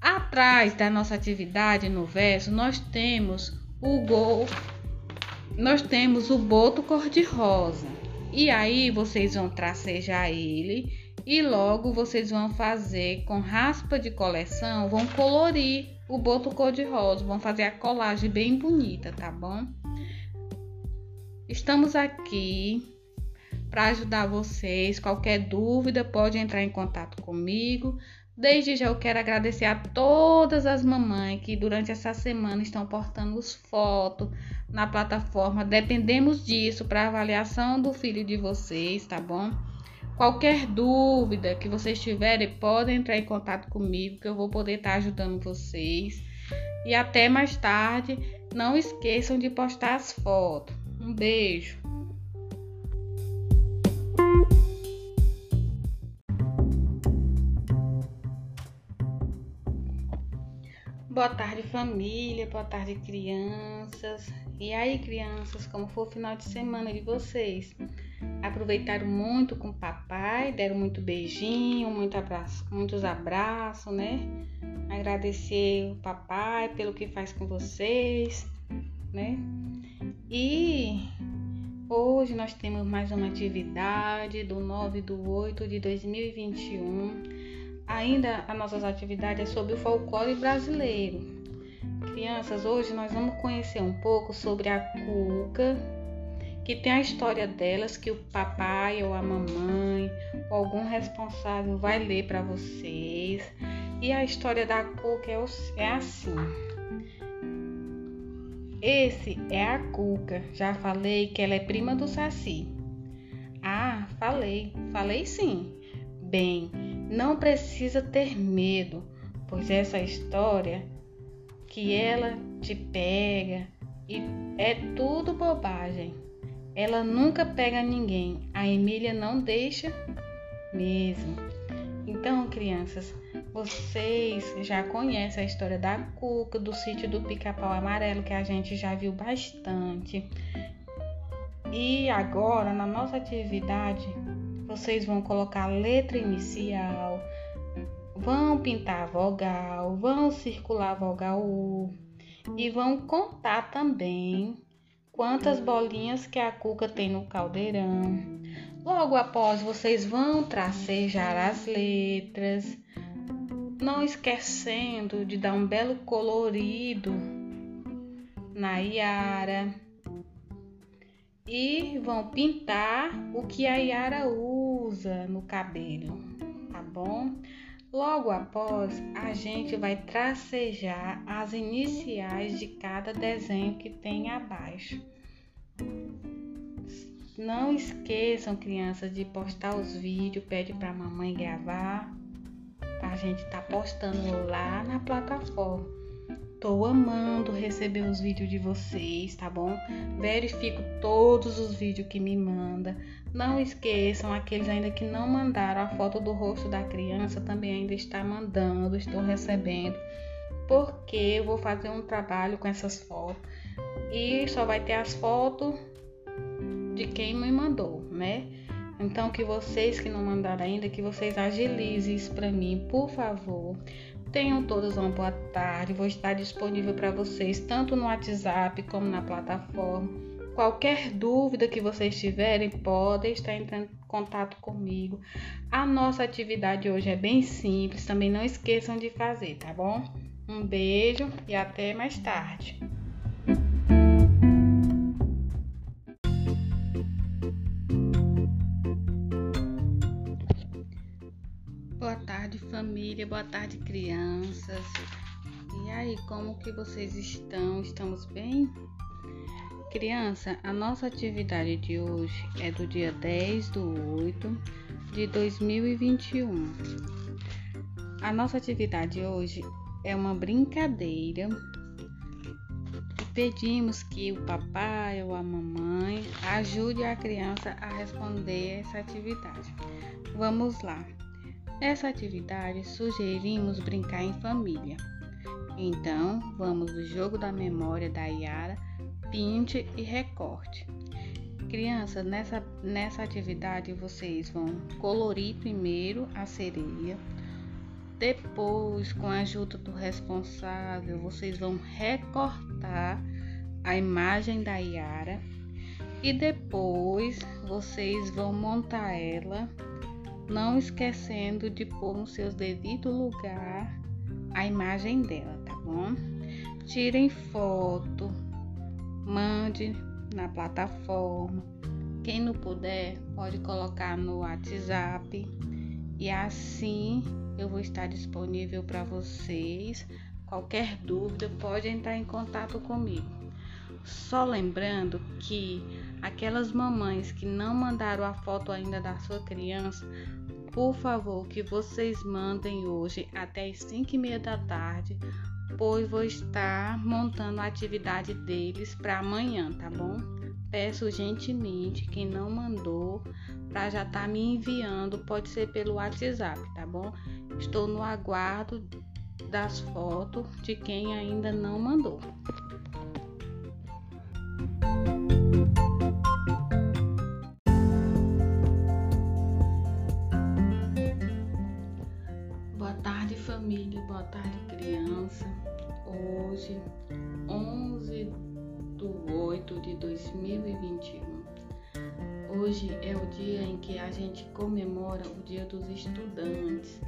Atrás da nossa atividade no verso, nós temos o gol, nós temos o boto cor-de-rosa. E aí vocês vão tracejar ele e logo vocês vão fazer com raspa de coleção, vão colorir o boto cor-de-rosa, vão fazer a colagem bem bonita, tá bom? Estamos aqui para ajudar vocês. Qualquer dúvida pode entrar em contato comigo. Desde já eu quero agradecer a todas as mamães que durante essa semana estão portando os fotos na plataforma. Dependemos disso para avaliação do filho de vocês, tá bom? Qualquer dúvida que vocês tiverem, podem entrar em contato comigo que eu vou poder estar ajudando vocês. E até mais tarde, não esqueçam de postar as fotos. Um beijo. Boa tarde, família. Boa tarde, crianças. E aí, crianças, como foi o final de semana de vocês? Aproveitaram muito com o papai, deram muito beijinho, muito abraço, muitos abraços, né? Agradecer o papai pelo que faz com vocês, né? E hoje nós temos mais uma atividade do 9 do 8 de 2021 Ainda as nossas atividades é sobre o folclore brasileiro. Crianças, hoje nós vamos conhecer um pouco sobre a cuca, que tem a história delas que o papai ou a mamãe ou algum responsável vai ler para vocês. E a história da cuca é, é assim. Esse é a Cuca. Já falei que ela é prima do Saci. Ah, falei. Falei sim. Bem, não precisa ter medo, pois essa história que ela te pega e é tudo bobagem. Ela nunca pega ninguém. A Emília não deixa mesmo. Então, crianças, vocês já conhecem a história da Cuca, do sítio do Pica-Pau Amarelo, que a gente já viu bastante. E agora, na nossa atividade, vocês vão colocar a letra inicial, vão pintar a vogal, vão circular a vogal U e vão contar também quantas bolinhas que a cuca tem no caldeirão. Logo após, vocês vão tracejar as letras, não esquecendo de dar um belo colorido na Iara e vão pintar o que a Yara usa no cabelo, tá bom? Logo após, a gente vai tracejar as iniciais de cada desenho que tem abaixo. Não esqueçam, crianças, de postar os vídeos, pede para a mamãe gravar, a gente tá postando lá na plataforma. Tô amando receber os vídeos de vocês, tá bom? Verifico todos os vídeos que me manda. Não esqueçam, aqueles ainda que não mandaram a foto do rosto da criança, também ainda está mandando, estou recebendo. Porque eu vou fazer um trabalho com essas fotos e só vai ter as fotos de quem me mandou, né? Então que vocês que não mandaram ainda, que vocês agilizem isso para mim, por favor. Tenham todos uma boa tarde. Vou estar disponível para vocês tanto no WhatsApp como na plataforma. Qualquer dúvida que vocês tiverem, podem estar entrando em contato comigo. A nossa atividade hoje é bem simples, também não esqueçam de fazer, tá bom? Um beijo e até mais tarde. Família, boa tarde crianças. E aí, como que vocês estão? Estamos bem? Criança, a nossa atividade de hoje é do dia 10 do 8 de 2021. A nossa atividade hoje é uma brincadeira e pedimos que o papai ou a mamãe ajude a criança a responder essa atividade. Vamos lá. Nessa atividade, sugerimos brincar em família. Então, vamos do jogo da memória da Yara, pinte e recorte. Crianças, nessa, nessa atividade vocês vão colorir primeiro a sereia, depois, com a ajuda do responsável, vocês vão recortar a imagem da Yara e depois vocês vão montar ela não esquecendo de pôr no seu devido lugar a imagem dela, tá bom? Tirem foto, mande na plataforma. Quem não puder, pode colocar no WhatsApp e assim eu vou estar disponível para vocês. Qualquer dúvida, pode entrar em contato comigo. Só lembrando que aquelas mamães que não mandaram a foto ainda da sua criança, por favor, que vocês mandem hoje até as 5 e meia da tarde, pois vou estar montando a atividade deles para amanhã, tá bom? Peço gentilmente quem não mandou para já estar tá me enviando, pode ser pelo WhatsApp, tá bom? Estou no aguardo das fotos de quem ainda não mandou. Tarde criança. Hoje, 11 de 8 de 2021. Hoje é o dia em que a gente comemora o Dia dos Estudantes.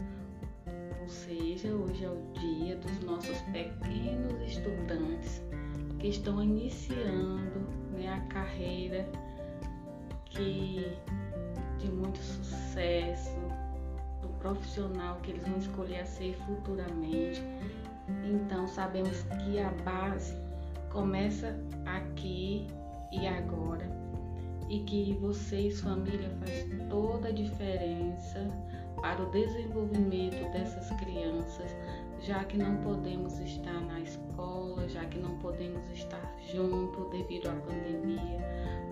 Ou seja, hoje é o dia dos nossos pequenos estudantes que estão iniciando né, a carreira que de muito sucesso, profissional que eles vão escolher a ser futuramente. Então sabemos que a base começa aqui e agora e que vocês, família, faz toda a diferença para o desenvolvimento dessas crianças, já que não podemos estar na escola, já que não podemos estar junto devido à pandemia,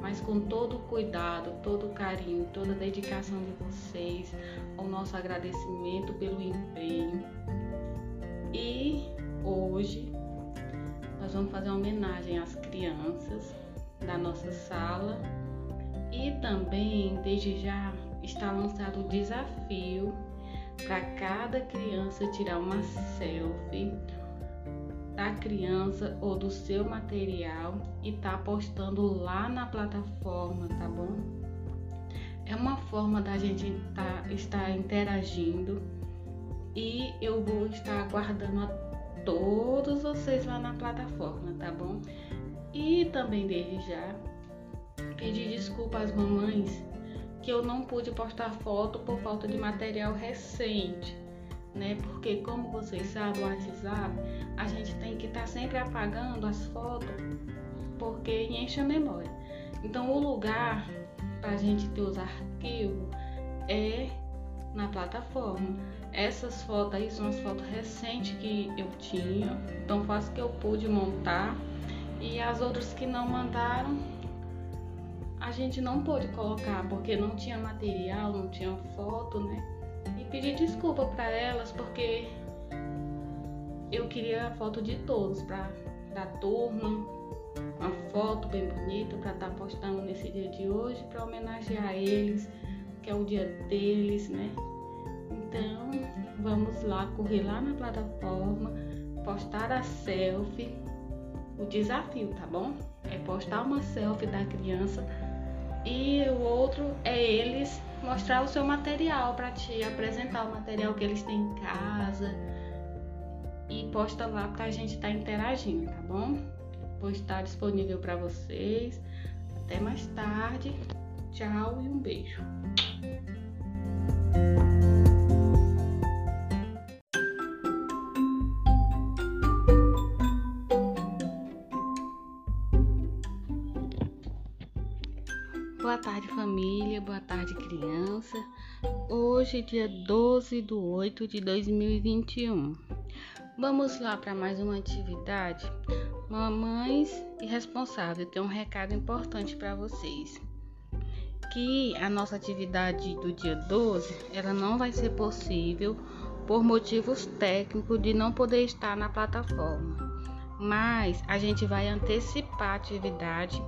mas com todo o cuidado, todo o carinho, toda a dedicação de vocês, o nosso agradecimento pelo empenho. E hoje nós vamos fazer uma homenagem às crianças da nossa sala e também desde já está lançado o desafio para cada criança tirar uma selfie da criança ou do seu material e tá postando lá na plataforma, tá bom? É uma forma da gente tá, estar interagindo e eu vou estar aguardando a todos vocês lá na plataforma, tá bom? E também desde já pedir desculpa às mamães que eu não pude postar foto por falta de material recente, né? Porque como vocês sabem, o WhatsApp, a gente tem que estar tá sempre apagando as fotos porque enche a memória. Então o lugar para a gente ter os arquivos é na plataforma. Essas fotos aí são as fotos recentes que eu tinha, então faz que eu pude montar e as outras que não mandaram a gente não pôde colocar porque não tinha material, não tinha foto, né? E pedir desculpa para elas porque eu queria a foto de todos para da turma, uma foto bem bonita para estar tá postando nesse dia de hoje para homenagear eles, que é o dia deles, né? Então, vamos lá correr lá na plataforma, postar a selfie. O desafio, tá bom? É postar uma selfie da criança e o outro é eles mostrar o seu material para te apresentar o material que eles têm em casa e posta lá para a gente estar tá interagindo, tá bom? Vou estar disponível para vocês. Até mais tarde. Tchau e um beijo. Família. Boa tarde, criança. Hoje, dia 12 de 8 de 2021. Vamos lá para mais uma atividade. Mamães e responsáveis, tem um recado importante para vocês. Que a nossa atividade do dia 12, ela não vai ser possível por motivos técnicos de não poder estar na plataforma. Mas a gente vai antecipar a atividade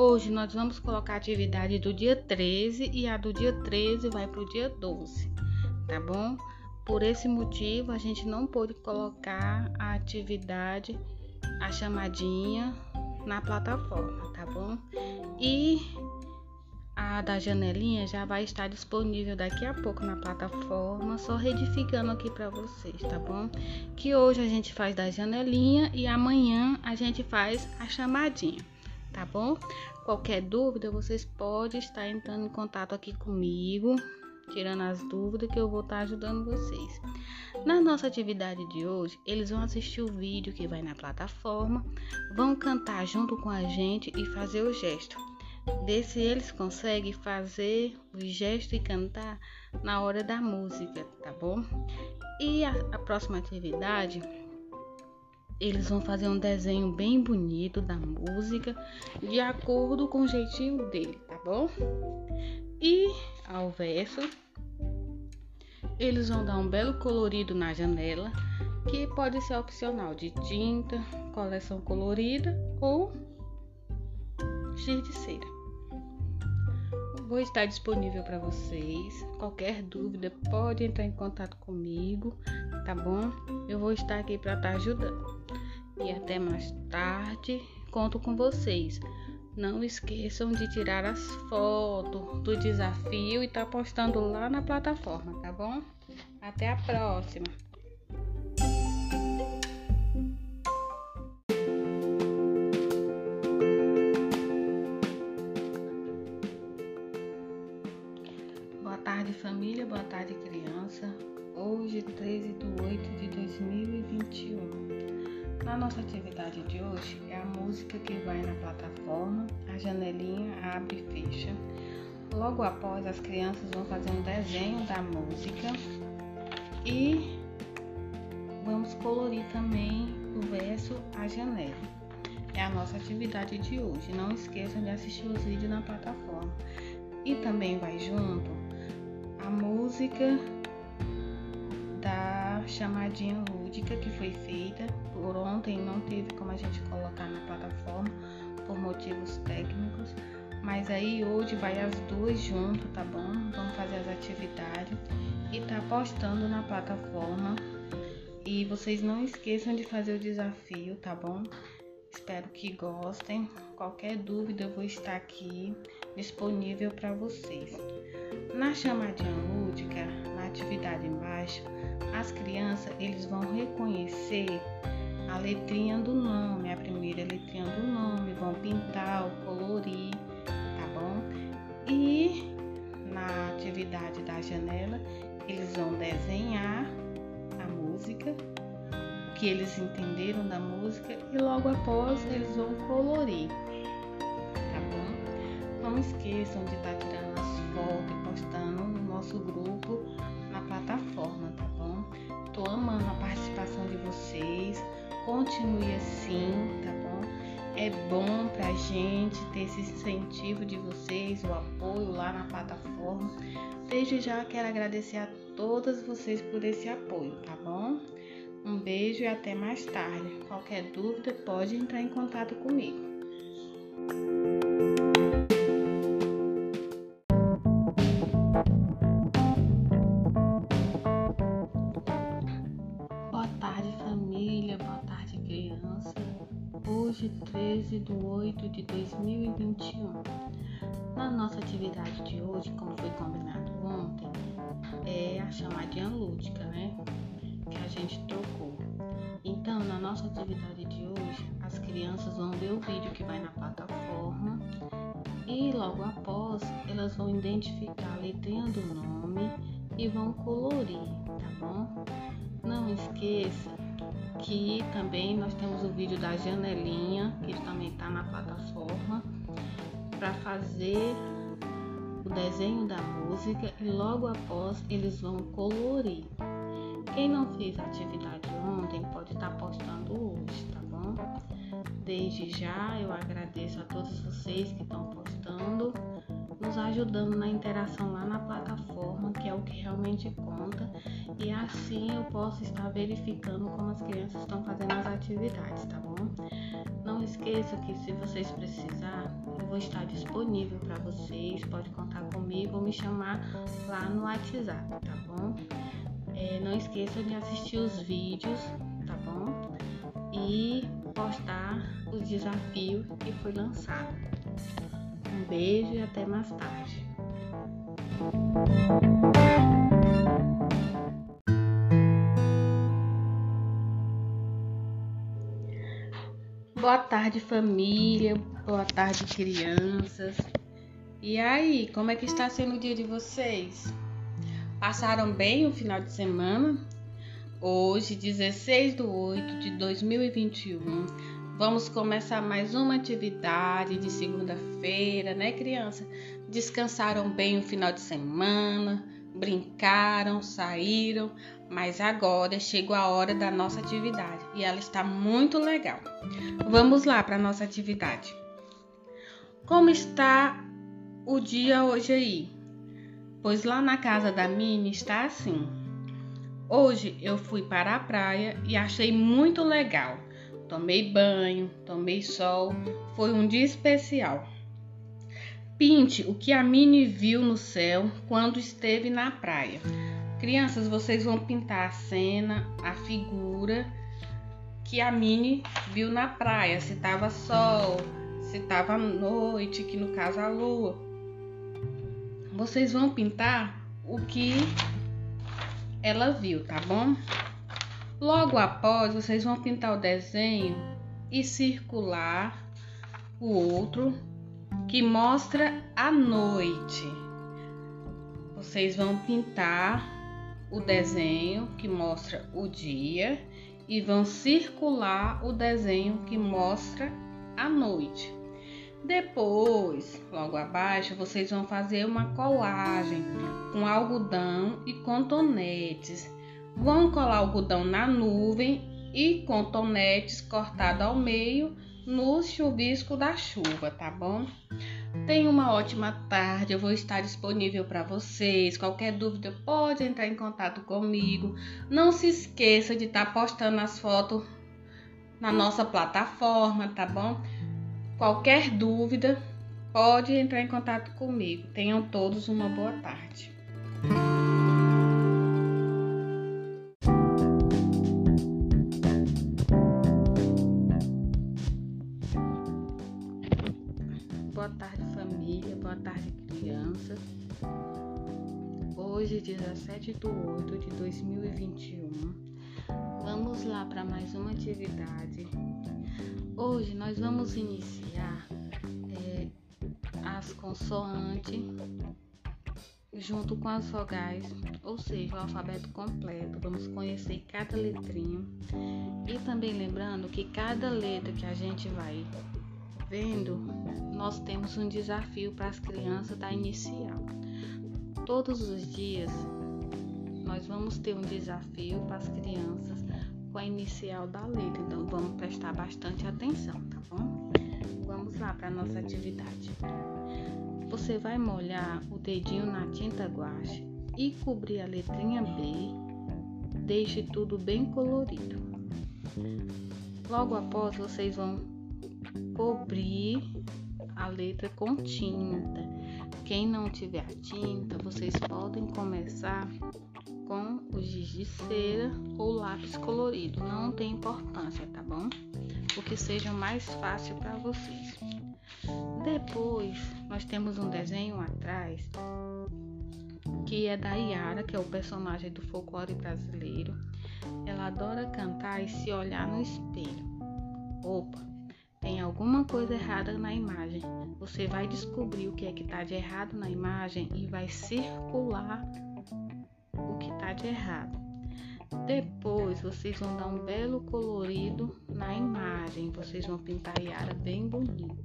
Hoje nós vamos colocar a atividade do dia 13 e a do dia 13 vai para o dia 12, tá bom? Por esse motivo, a gente não pôde colocar a atividade, a chamadinha na plataforma, tá bom? E a da janelinha já vai estar disponível daqui a pouco na plataforma, só redificando aqui para vocês, tá bom? Que hoje a gente faz da janelinha e amanhã a gente faz a chamadinha tá bom? Qualquer dúvida, vocês podem estar entrando em contato aqui comigo, tirando as dúvidas que eu vou estar ajudando vocês. Na nossa atividade de hoje, eles vão assistir o vídeo que vai na plataforma, vão cantar junto com a gente e fazer o gesto. Ver se eles conseguem fazer o gesto e cantar na hora da música, tá bom? E a, a próxima atividade eles vão fazer um desenho bem bonito da música, de acordo com o jeitinho dele, tá bom? E ao verso, eles vão dar um belo colorido na janela, que pode ser opcional de tinta, coleção colorida ou giz de cera. Vou estar disponível para vocês. Qualquer dúvida pode entrar em contato comigo, tá bom? Eu vou estar aqui para estar ajudando e até mais tarde. Conto com vocês. Não esqueçam de tirar as fotos do desafio e tá postando lá na plataforma, tá bom? Até a próxima. Boa tarde, família. Boa tarde, criança. Hoje, 13 de 8 de 2021. Na nossa atividade de hoje é a música que vai na plataforma, a janelinha abre e fecha. Logo após, as crianças vão fazer um desenho da música e vamos colorir também o verso A Janela. É a nossa atividade de hoje. Não esqueçam de assistir os vídeos na plataforma. E também vai junto a música da chamadinha lúdica que foi feita por ontem, não teve como a gente colocar na plataforma por motivos técnicos, mas aí hoje vai as duas junto, tá bom? Vamos fazer as atividades e tá postando na plataforma. E vocês não esqueçam de fazer o desafio, tá bom? Espero que gostem. Qualquer dúvida eu vou estar aqui disponível para vocês. Na chamadinha lúdica, na atividade embaixo, as crianças eles vão reconhecer a letrinha do nome, a primeira letrinha do nome, vão pintar colorir, tá bom? E na atividade da janela, eles vão desenhar a música, o que eles entenderam da música e logo após eles vão colorir, tá bom? Não esqueçam de estar tirando as fotos e postando no nosso grupo na plataforma, tá bom? Tô amando a participação de vocês. Continue assim, tá bom? É bom pra gente ter esse incentivo de vocês, o apoio lá na plataforma. Desde já quero agradecer a todas vocês por esse apoio, tá bom? Um beijo e até mais tarde. Qualquer dúvida pode entrar em contato comigo. 13 de 8 de 2021. Na nossa atividade de hoje, como foi combinado ontem, é a chamadinha lúdica, né? Que a gente trocou. Então, na nossa atividade de hoje, as crianças vão ver o vídeo que vai na plataforma e logo após elas vão identificar a letrinha do nome e vão colorir, tá bom? Não esqueça que também nós temos o vídeo da janelinha, que também está na plataforma, para fazer o desenho da música e logo após eles vão colorir. Quem não fez a atividade ontem pode estar tá postando hoje, tá bom? Desde já eu agradeço a todos vocês que estão postando nos ajudando na interação lá na plataforma, que é o que realmente conta, e assim eu posso estar verificando como as crianças estão fazendo as atividades, tá bom? Não esqueça que se vocês precisar, eu vou estar disponível para vocês, pode contar comigo ou me chamar lá no WhatsApp, tá bom? É, não esqueça de assistir os vídeos, tá bom? E postar os desafios que foi lançado. Um beijo e até mais tarde. Boa tarde, família. Boa tarde, crianças. E aí, como é que está sendo o dia de vocês? Passaram bem o final de semana? Hoje, 16 de 8 de 2021, Vamos começar mais uma atividade de segunda-feira, né, criança? Descansaram bem o final de semana, brincaram, saíram, mas agora chegou a hora da nossa atividade e ela está muito legal. Vamos lá para nossa atividade. Como está o dia hoje aí? Pois lá na casa da Mini está assim. Hoje eu fui para a praia e achei muito legal tomei banho, tomei sol, foi um dia especial. Pinte o que a Mini viu no céu quando esteve na praia. Crianças, vocês vão pintar a cena, a figura que a Mini viu na praia, se tava sol, se tava noite, que no caso a lua. Vocês vão pintar o que ela viu, tá bom? Logo após, vocês vão pintar o desenho e circular o outro que mostra a noite. Vocês vão pintar o desenho que mostra o dia e vão circular o desenho que mostra a noite. Depois, logo abaixo, vocês vão fazer uma colagem com algodão e cotonetes vão colar algodão na nuvem e com tonetes cortado ao meio no chuvisco da chuva, tá bom? Tenha uma ótima tarde, eu vou estar disponível para vocês. Qualquer dúvida pode entrar em contato comigo. Não se esqueça de estar tá postando as fotos na nossa plataforma, tá bom? Qualquer dúvida pode entrar em contato comigo. Tenham todos uma boa tarde. 17 de 8 de 2021, vamos lá para mais uma atividade. Hoje nós vamos iniciar é, as consoantes junto com as vogais, ou seja, o alfabeto completo. Vamos conhecer cada letrinha e também lembrando que cada letra que a gente vai vendo, nós temos um desafio para as crianças da inicial. Todos os dias nós vamos ter um desafio para as crianças com a inicial da letra, então vamos prestar bastante atenção, tá bom? Vamos lá para nossa atividade. Você vai molhar o dedinho na tinta guache e cobrir a letrinha B. Deixe tudo bem colorido. Logo após, vocês vão cobrir a letra com tinta. Quem não tiver a tinta, vocês podem começar com o giz de cera ou lápis colorido. Não tem importância, tá bom? O que seja mais fácil para vocês. Depois, nós temos um desenho atrás que é da Yara, que é o personagem do folclore brasileiro. Ela adora cantar e se olhar no espelho. Opa, tem alguma coisa errada na imagem. Você vai descobrir o que é que está de errado na imagem e vai circular o que está de errado. Depois vocês vão dar um belo colorido na imagem. Vocês vão pintar a Yara bem bonito.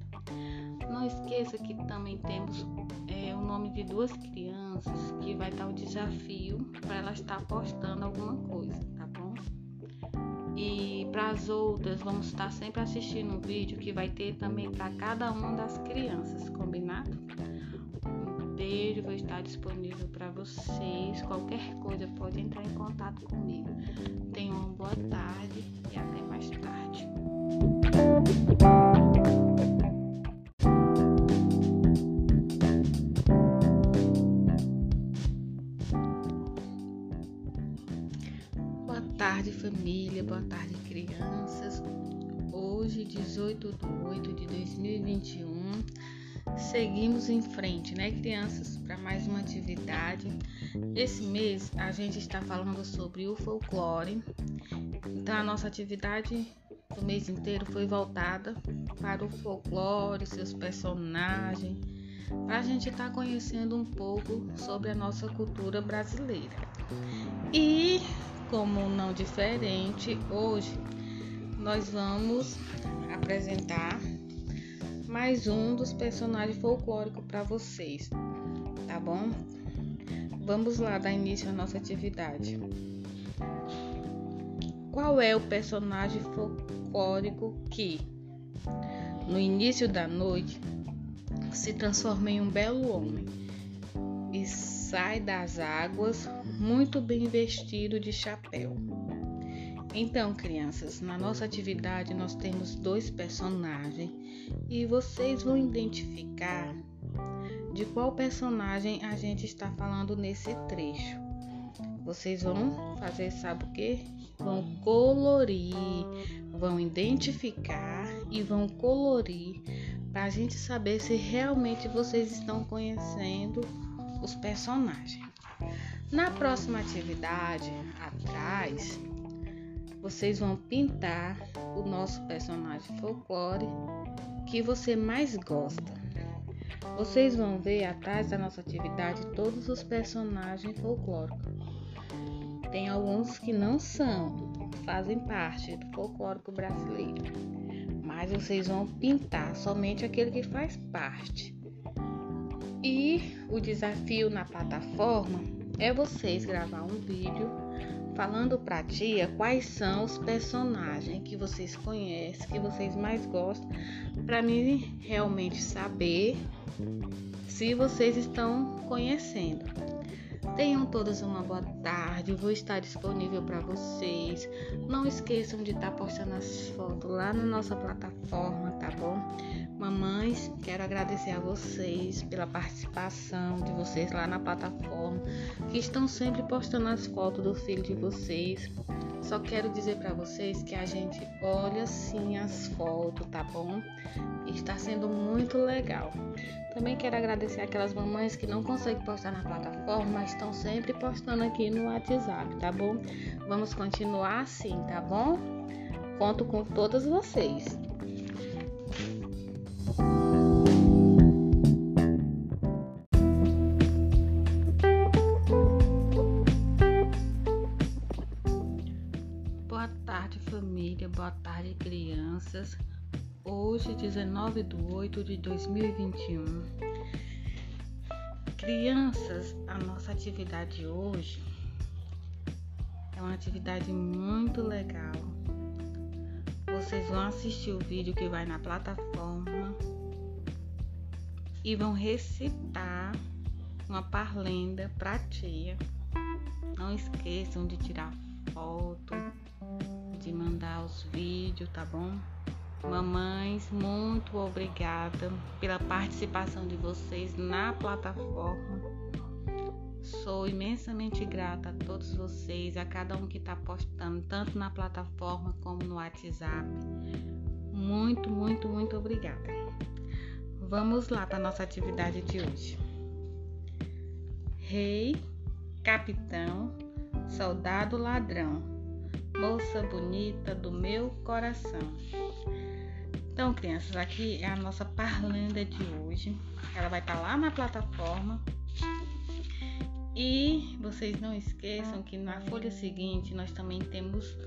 Não esqueça que também temos é, o nome de duas crianças que vai dar o desafio para elas estar postando alguma coisa, tá bom? E para as outras, vamos estar sempre assistindo um vídeo que vai ter também para cada uma das crianças, combinado? Beijo, vou estar disponível para vocês. Qualquer coisa pode entrar em contato comigo. Tenham uma boa tarde e até mais tarde. tarde, família. Boa tarde, crianças. Hoje, 18 de 8 de 2021, seguimos em frente, né, crianças, para mais uma atividade. Esse mês a gente está falando sobre o folclore. Então, a nossa atividade do mês inteiro foi voltada para o folclore, seus personagens, para a gente estar tá conhecendo um pouco sobre a nossa cultura brasileira. E como não diferente, hoje nós vamos apresentar mais um dos personagens folclóricos para vocês, tá bom? Vamos lá dar início à nossa atividade. Qual é o personagem folclórico que, no início da noite, se transforma em um belo homem e sai das águas muito bem vestido de chapéu. Então, crianças, na nossa atividade nós temos dois personagens e vocês vão identificar de qual personagem a gente está falando nesse trecho. Vocês vão fazer, sabe o que? Vão colorir, vão identificar e vão colorir para a gente saber se realmente vocês estão conhecendo os personagens. Na próxima atividade, atrás, vocês vão pintar o nosso personagem folclore que você mais gosta. Vocês vão ver atrás da nossa atividade todos os personagens folclóricos. Tem alguns que não são, fazem parte do folclórico brasileiro, mas vocês vão pintar somente aquele que faz parte. E o desafio na plataforma é vocês gravar um vídeo falando pra tia quais são os personagens que vocês conhecem, que vocês mais gostam, para mim realmente saber se vocês estão conhecendo. Tenham todos uma boa tarde. vou estar disponível para vocês. Não esqueçam de estar postando as fotos lá na nossa plataforma, tá bom? Mamães, quero agradecer a vocês pela participação de vocês lá na plataforma, que estão sempre postando as fotos do filho de vocês. Só quero dizer para vocês que a gente olha sim as fotos, tá bom? Está sendo muito legal. Também quero agradecer aquelas mamães que não conseguem postar na plataforma, mas estão sempre postando aqui no WhatsApp, tá bom? Vamos continuar assim, tá bom? Conto com todas vocês. Boa tarde, família. Boa tarde, crianças. Hoje, 19 de 8 de 2021. Crianças, a nossa atividade hoje é uma atividade muito legal. Vocês vão assistir o vídeo que vai na plataforma e vão recitar uma parlenda pra tia. Não esqueçam de tirar foto, de mandar os vídeos, tá bom? Mamães, muito obrigada pela participação de vocês na plataforma. Sou imensamente grata a todos vocês, a cada um que está postando, tanto na plataforma como no WhatsApp. Muito, muito, muito obrigada. Vamos lá para nossa atividade de hoje. Rei, capitão, soldado ladrão, moça bonita do meu coração. Então, crianças, aqui é a nossa parlenda de hoje. Ela vai estar tá lá na plataforma. E vocês não esqueçam que na folha seguinte nós também temos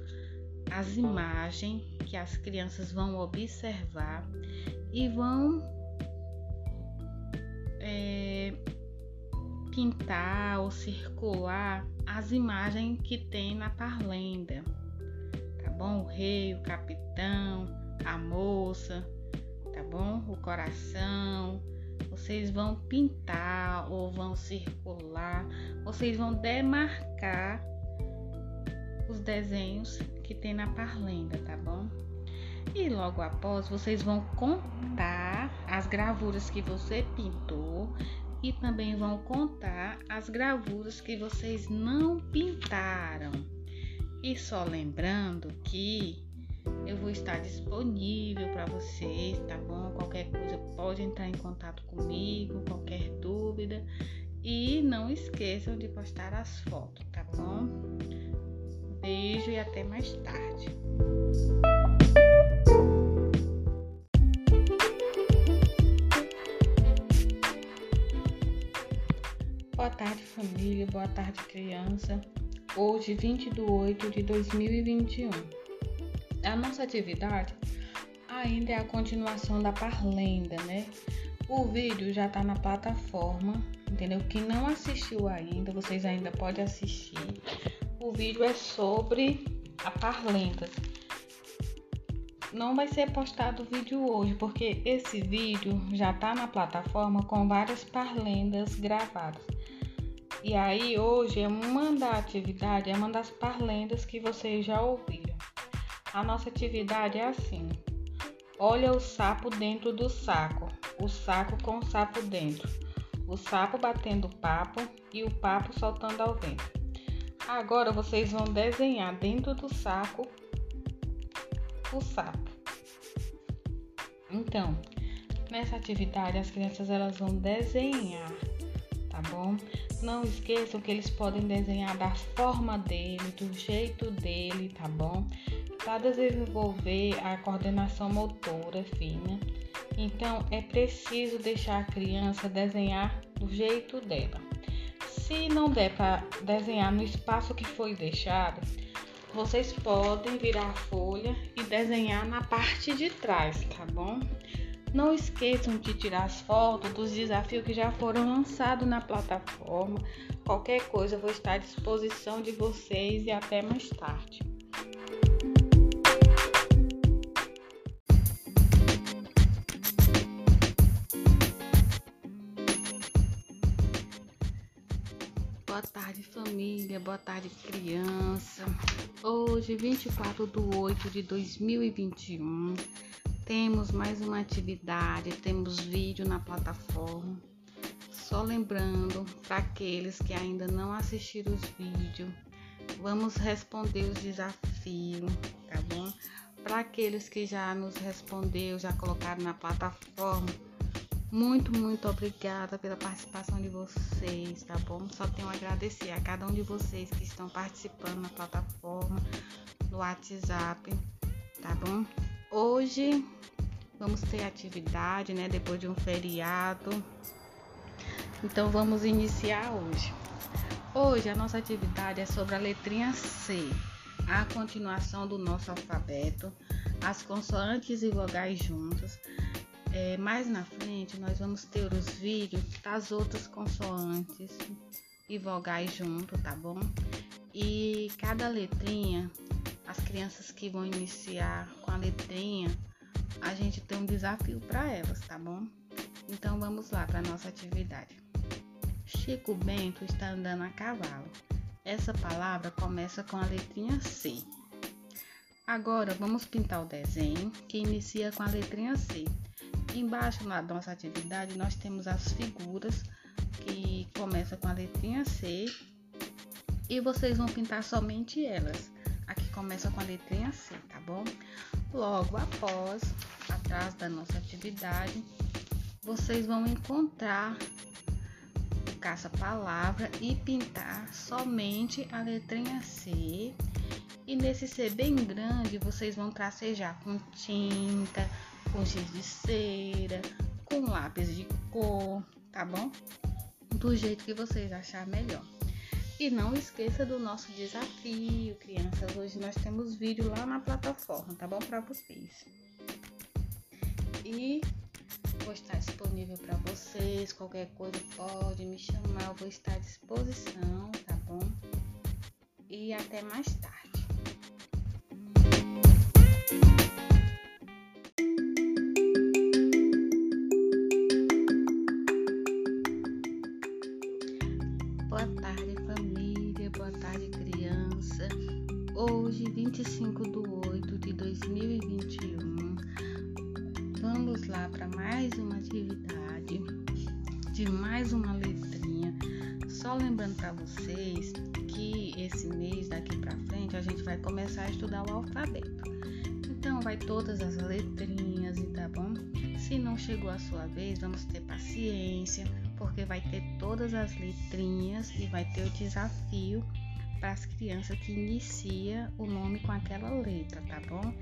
as imagens que as crianças vão observar e vão é, pintar ou circular as imagens que tem na parlenda, tá bom? O rei, o capitão, a moça, tá bom? O coração. Vocês vão pintar ou vão circular, vocês vão demarcar os desenhos que tem na parlenda, tá bom? E logo após vocês vão contar as gravuras que você pintou e também vão contar as gravuras que vocês não pintaram. E só lembrando que eu vou estar disponível para vocês, tá bom? Qualquer coisa pode entrar em contato comigo, qualquer dúvida. E não esqueçam de postar as fotos, tá bom? Beijo e até mais tarde. Boa tarde, família. Boa tarde, criança. Hoje, 20 de 8 de 2021. A nossa atividade ainda é a continuação da parlenda, né? O vídeo já está na plataforma, entendeu? Quem não assistiu ainda, vocês ainda podem assistir. O vídeo é sobre a parlenda. Não vai ser postado o vídeo hoje, porque esse vídeo já está na plataforma com várias parlendas gravadas. E aí hoje é uma da atividade, é uma das parlendas que vocês já ouviram. A nossa atividade é assim: olha o sapo dentro do saco, o saco com o sapo dentro, o sapo batendo papo e o papo soltando ao vento. Agora vocês vão desenhar dentro do saco o sapo. Então, nessa atividade as crianças elas vão desenhar, tá bom? Não esqueçam que eles podem desenhar da forma dele, do jeito dele, tá bom? para desenvolver a coordenação motora fina. Então, é preciso deixar a criança desenhar do jeito dela. Se não der para desenhar no espaço que foi deixado, vocês podem virar a folha e desenhar na parte de trás, tá bom? Não esqueçam de tirar as fotos dos desafios que já foram lançados na plataforma. Qualquer coisa, vou estar à disposição de vocês e até mais tarde. Boa tarde, família. Boa tarde, criança. Hoje, 24 de 8 de 2021, temos mais uma atividade, temos vídeo na plataforma. Só lembrando para aqueles que ainda não assistiram os vídeos, vamos responder os desafios, tá bom? Para aqueles que já nos respondeu, já colocaram na plataforma, muito, muito obrigada pela participação de vocês, tá bom? Só tenho a agradecer a cada um de vocês que estão participando na plataforma, no WhatsApp, tá bom? Hoje vamos ter atividade, né? Depois de um feriado. Então vamos iniciar hoje. Hoje a nossa atividade é sobre a letrinha C, a continuação do nosso alfabeto, as consoantes e vogais juntos. É, mais na frente nós vamos ter os vídeos das outras consoantes e vogais junto, tá bom? E cada letrinha, as crianças que vão iniciar com a letrinha, a gente tem um desafio para elas, tá bom? Então vamos lá para nossa atividade. Chico Bento está andando a cavalo. Essa palavra começa com a letrinha C. Agora vamos pintar o desenho que inicia com a letrinha C. Embaixo na nossa atividade nós temos as figuras que começam com a letrinha C e vocês vão pintar somente elas. Aqui começa com a letrinha C, tá bom? Logo após, atrás da nossa atividade, vocês vão encontrar o caça-palavra e pintar somente a letrinha C. E nesse C bem grande, vocês vão tracejar com tinta, com giz de cera, com lápis de cor, tá bom? Do jeito que vocês acharem melhor. E não esqueça do nosso desafio, crianças. Hoje nós temos vídeo lá na plataforma, tá bom para vocês. E vou estar disponível para vocês. Qualquer coisa pode me chamar, eu vou estar à disposição, tá bom? E até mais tarde. Chegou a sua vez, vamos ter paciência porque vai ter todas as letrinhas e vai ter o desafio para as crianças que inicia o nome com aquela letra, tá bom?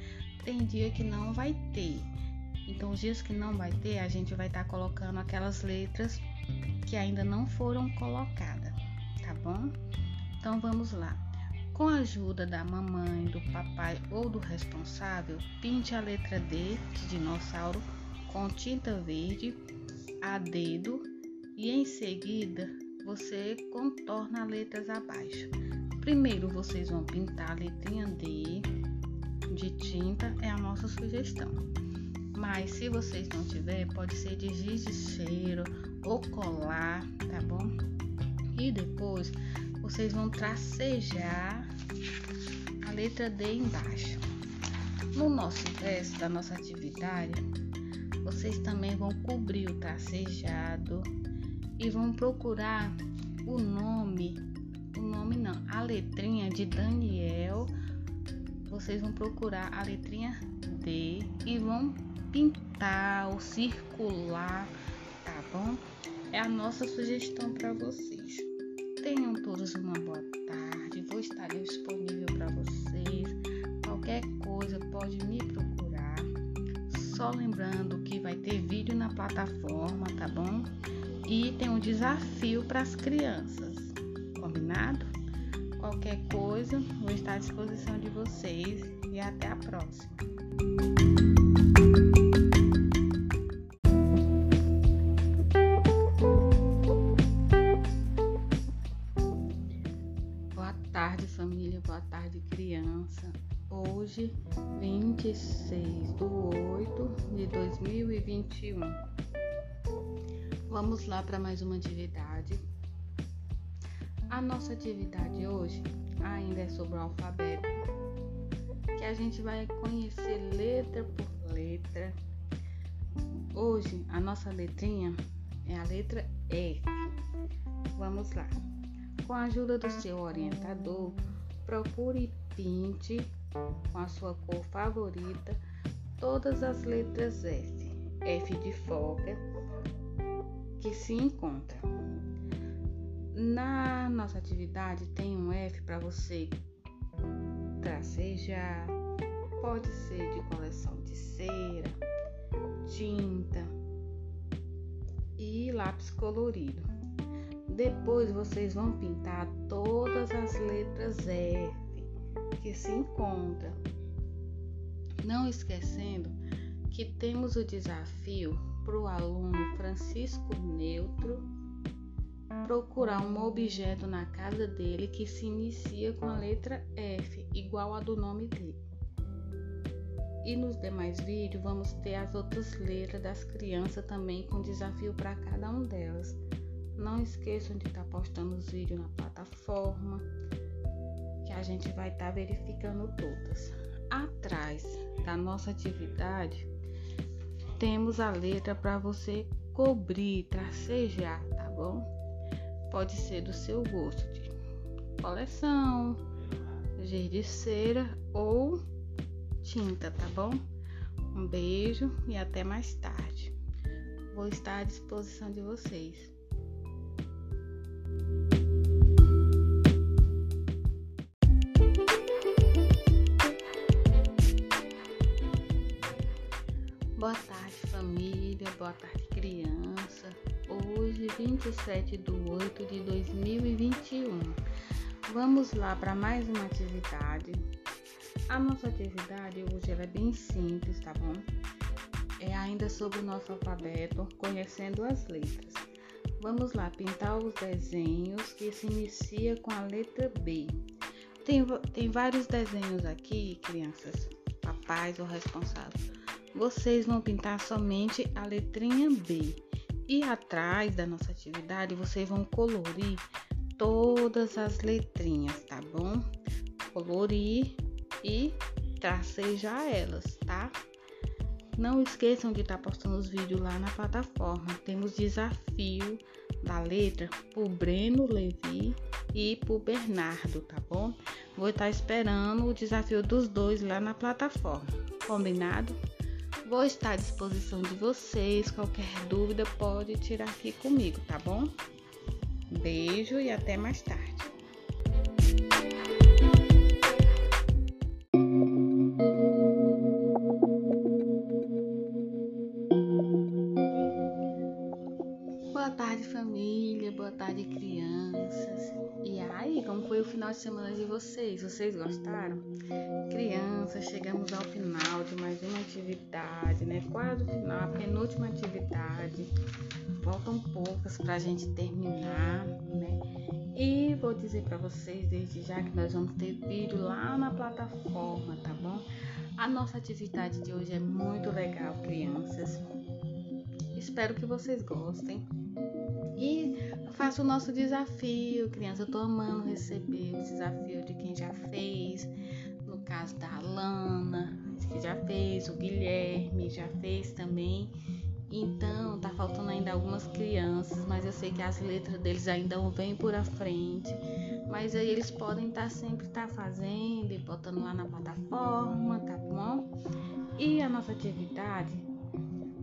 Tem dia que não vai ter. Então, os dias que não vai ter, a gente vai estar tá colocando aquelas letras que ainda não foram colocadas, tá bom? Então, vamos lá. Com a ajuda da mamãe, do papai ou do responsável, pinte a letra D de dinossauro com tinta verde a dedo e em seguida você contorna letras abaixo. Primeiro vocês vão pintar a letrinha D de tinta, é a nossa sugestão. Mas se vocês não tiver, pode ser de giz de cheiro ou colar, tá bom? E depois vocês vão tracejar a letra D embaixo. No nosso verso da nossa atividade, vocês também vão cobrir o tracejado e vão procurar o nome, o nome não, a letrinha de Daniel. Vocês vão procurar a letrinha D e vão pintar ou circular, tá bom? É a nossa sugestão para vocês. Tenham todos uma boa tarde. Vou estar disponível para vocês. Qualquer coisa pode me procurar. Só lembrando que vai ter vídeo na plataforma, tá bom? e tem um desafio para as crianças. Combinado? Qualquer coisa, vou estar à disposição de vocês e até a próxima. Tarde, criança. Hoje, 26 de 8 de 2021. Vamos lá para mais uma atividade. A nossa atividade hoje ainda é sobre o alfabeto, que a gente vai conhecer letra por letra. Hoje, a nossa letrinha é a letra F. Vamos lá. Com a ajuda do seu orientador, procure e pinte com a sua cor favorita todas as letras F, F de foca, que se encontra. Na nossa atividade tem um F para você tracejar, pode ser de coleção de cera, tinta e lápis colorido. Depois vocês vão pintar todas as letras F que se encontram. Não esquecendo que temos o desafio para o aluno Francisco Neutro procurar um objeto na casa dele que se inicia com a letra F, igual a do nome dele. E nos demais vídeos vamos ter as outras letras das crianças também com desafio para cada um delas. Não esqueçam de estar tá postando os vídeos na plataforma, que a gente vai estar tá verificando todas. Atrás da nossa atividade, temos a letra para você cobrir, tracejar, tá bom? Pode ser do seu gosto de coleção, giz de cera ou tinta, tá bom? Um beijo e até mais tarde. Vou estar à disposição de vocês. Boa tarde, criança. Hoje, 27 de 8 de 2021. Vamos lá para mais uma atividade. A nossa atividade hoje é bem simples, tá bom? É ainda sobre o nosso alfabeto, conhecendo as letras. Vamos lá, pintar os desenhos que se inicia com a letra B. Tem, tem vários desenhos aqui, crianças, papais ou responsáveis vocês vão pintar somente a letrinha B. E atrás da nossa atividade, vocês vão colorir todas as letrinhas, tá bom? Colorir e tracejar elas, tá? Não esqueçam de estar tá postando os vídeos lá na plataforma. Temos desafio da letra pro Breno Levi e pro Bernardo, tá bom? Vou estar esperando o desafio dos dois lá na plataforma. Combinado? Vou estar à disposição de vocês. Qualquer dúvida pode tirar aqui comigo, tá bom? Beijo e até mais tarde. Boa tarde, família. Boa tarde, crianças. Aí, como foi o final de semana de vocês? Vocês gostaram? Crianças, chegamos ao final de mais uma atividade, né? Quase o final, a penúltima atividade. Faltam poucas para a gente terminar, né? E vou dizer para vocês desde já que nós vamos ter vídeo lá na plataforma, tá bom? A nossa atividade de hoje é muito legal, crianças. Espero que vocês gostem. E faça o nosso desafio, criança. Eu tô amando receber o desafio de quem já fez. No caso da Alana, que já fez, o Guilherme já fez também. Então, tá faltando ainda algumas crianças, mas eu sei que as letras deles ainda vêm por a frente. Mas aí eles podem estar tá sempre tá fazendo e botando lá na plataforma, tá bom? E a nossa atividade,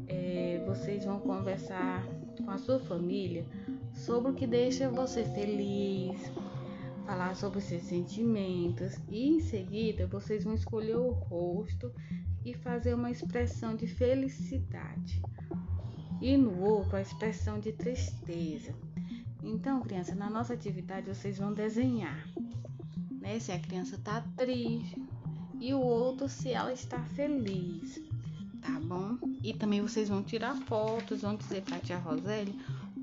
é, vocês vão conversar com a sua família sobre o que deixa você feliz, falar sobre seus sentimentos e em seguida vocês vão escolher o rosto e fazer uma expressão de felicidade e no outro a expressão de tristeza. Então, criança, na nossa atividade vocês vão desenhar, né? Se a criança está triste e o outro se ela está feliz tá bom? E também vocês vão tirar fotos, vão dizer pra tia Roseli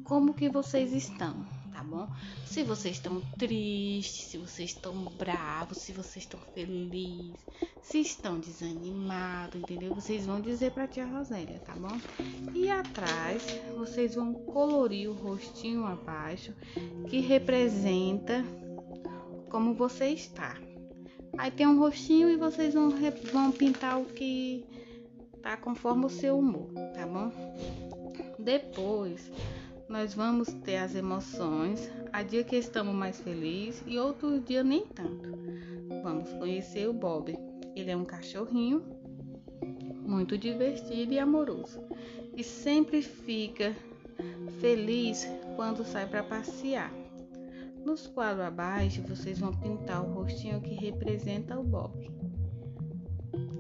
como que vocês estão, tá bom? Se vocês estão tristes, se vocês estão bravos, se vocês estão felizes, se estão desanimados, entendeu? Vocês vão dizer pra tia Rosélia, tá bom? E atrás, vocês vão colorir o rostinho abaixo, que representa como você está. Aí tem um rostinho e vocês vão, vão pintar o que tá conforme o seu humor, tá bom? Depois, nós vamos ter as emoções. Há dia que estamos mais felizes e outro dia nem tanto. Vamos conhecer o Bob. Ele é um cachorrinho muito divertido e amoroso e sempre fica feliz quando sai para passear. Nos quadros abaixo, vocês vão pintar o rostinho que representa o Bob.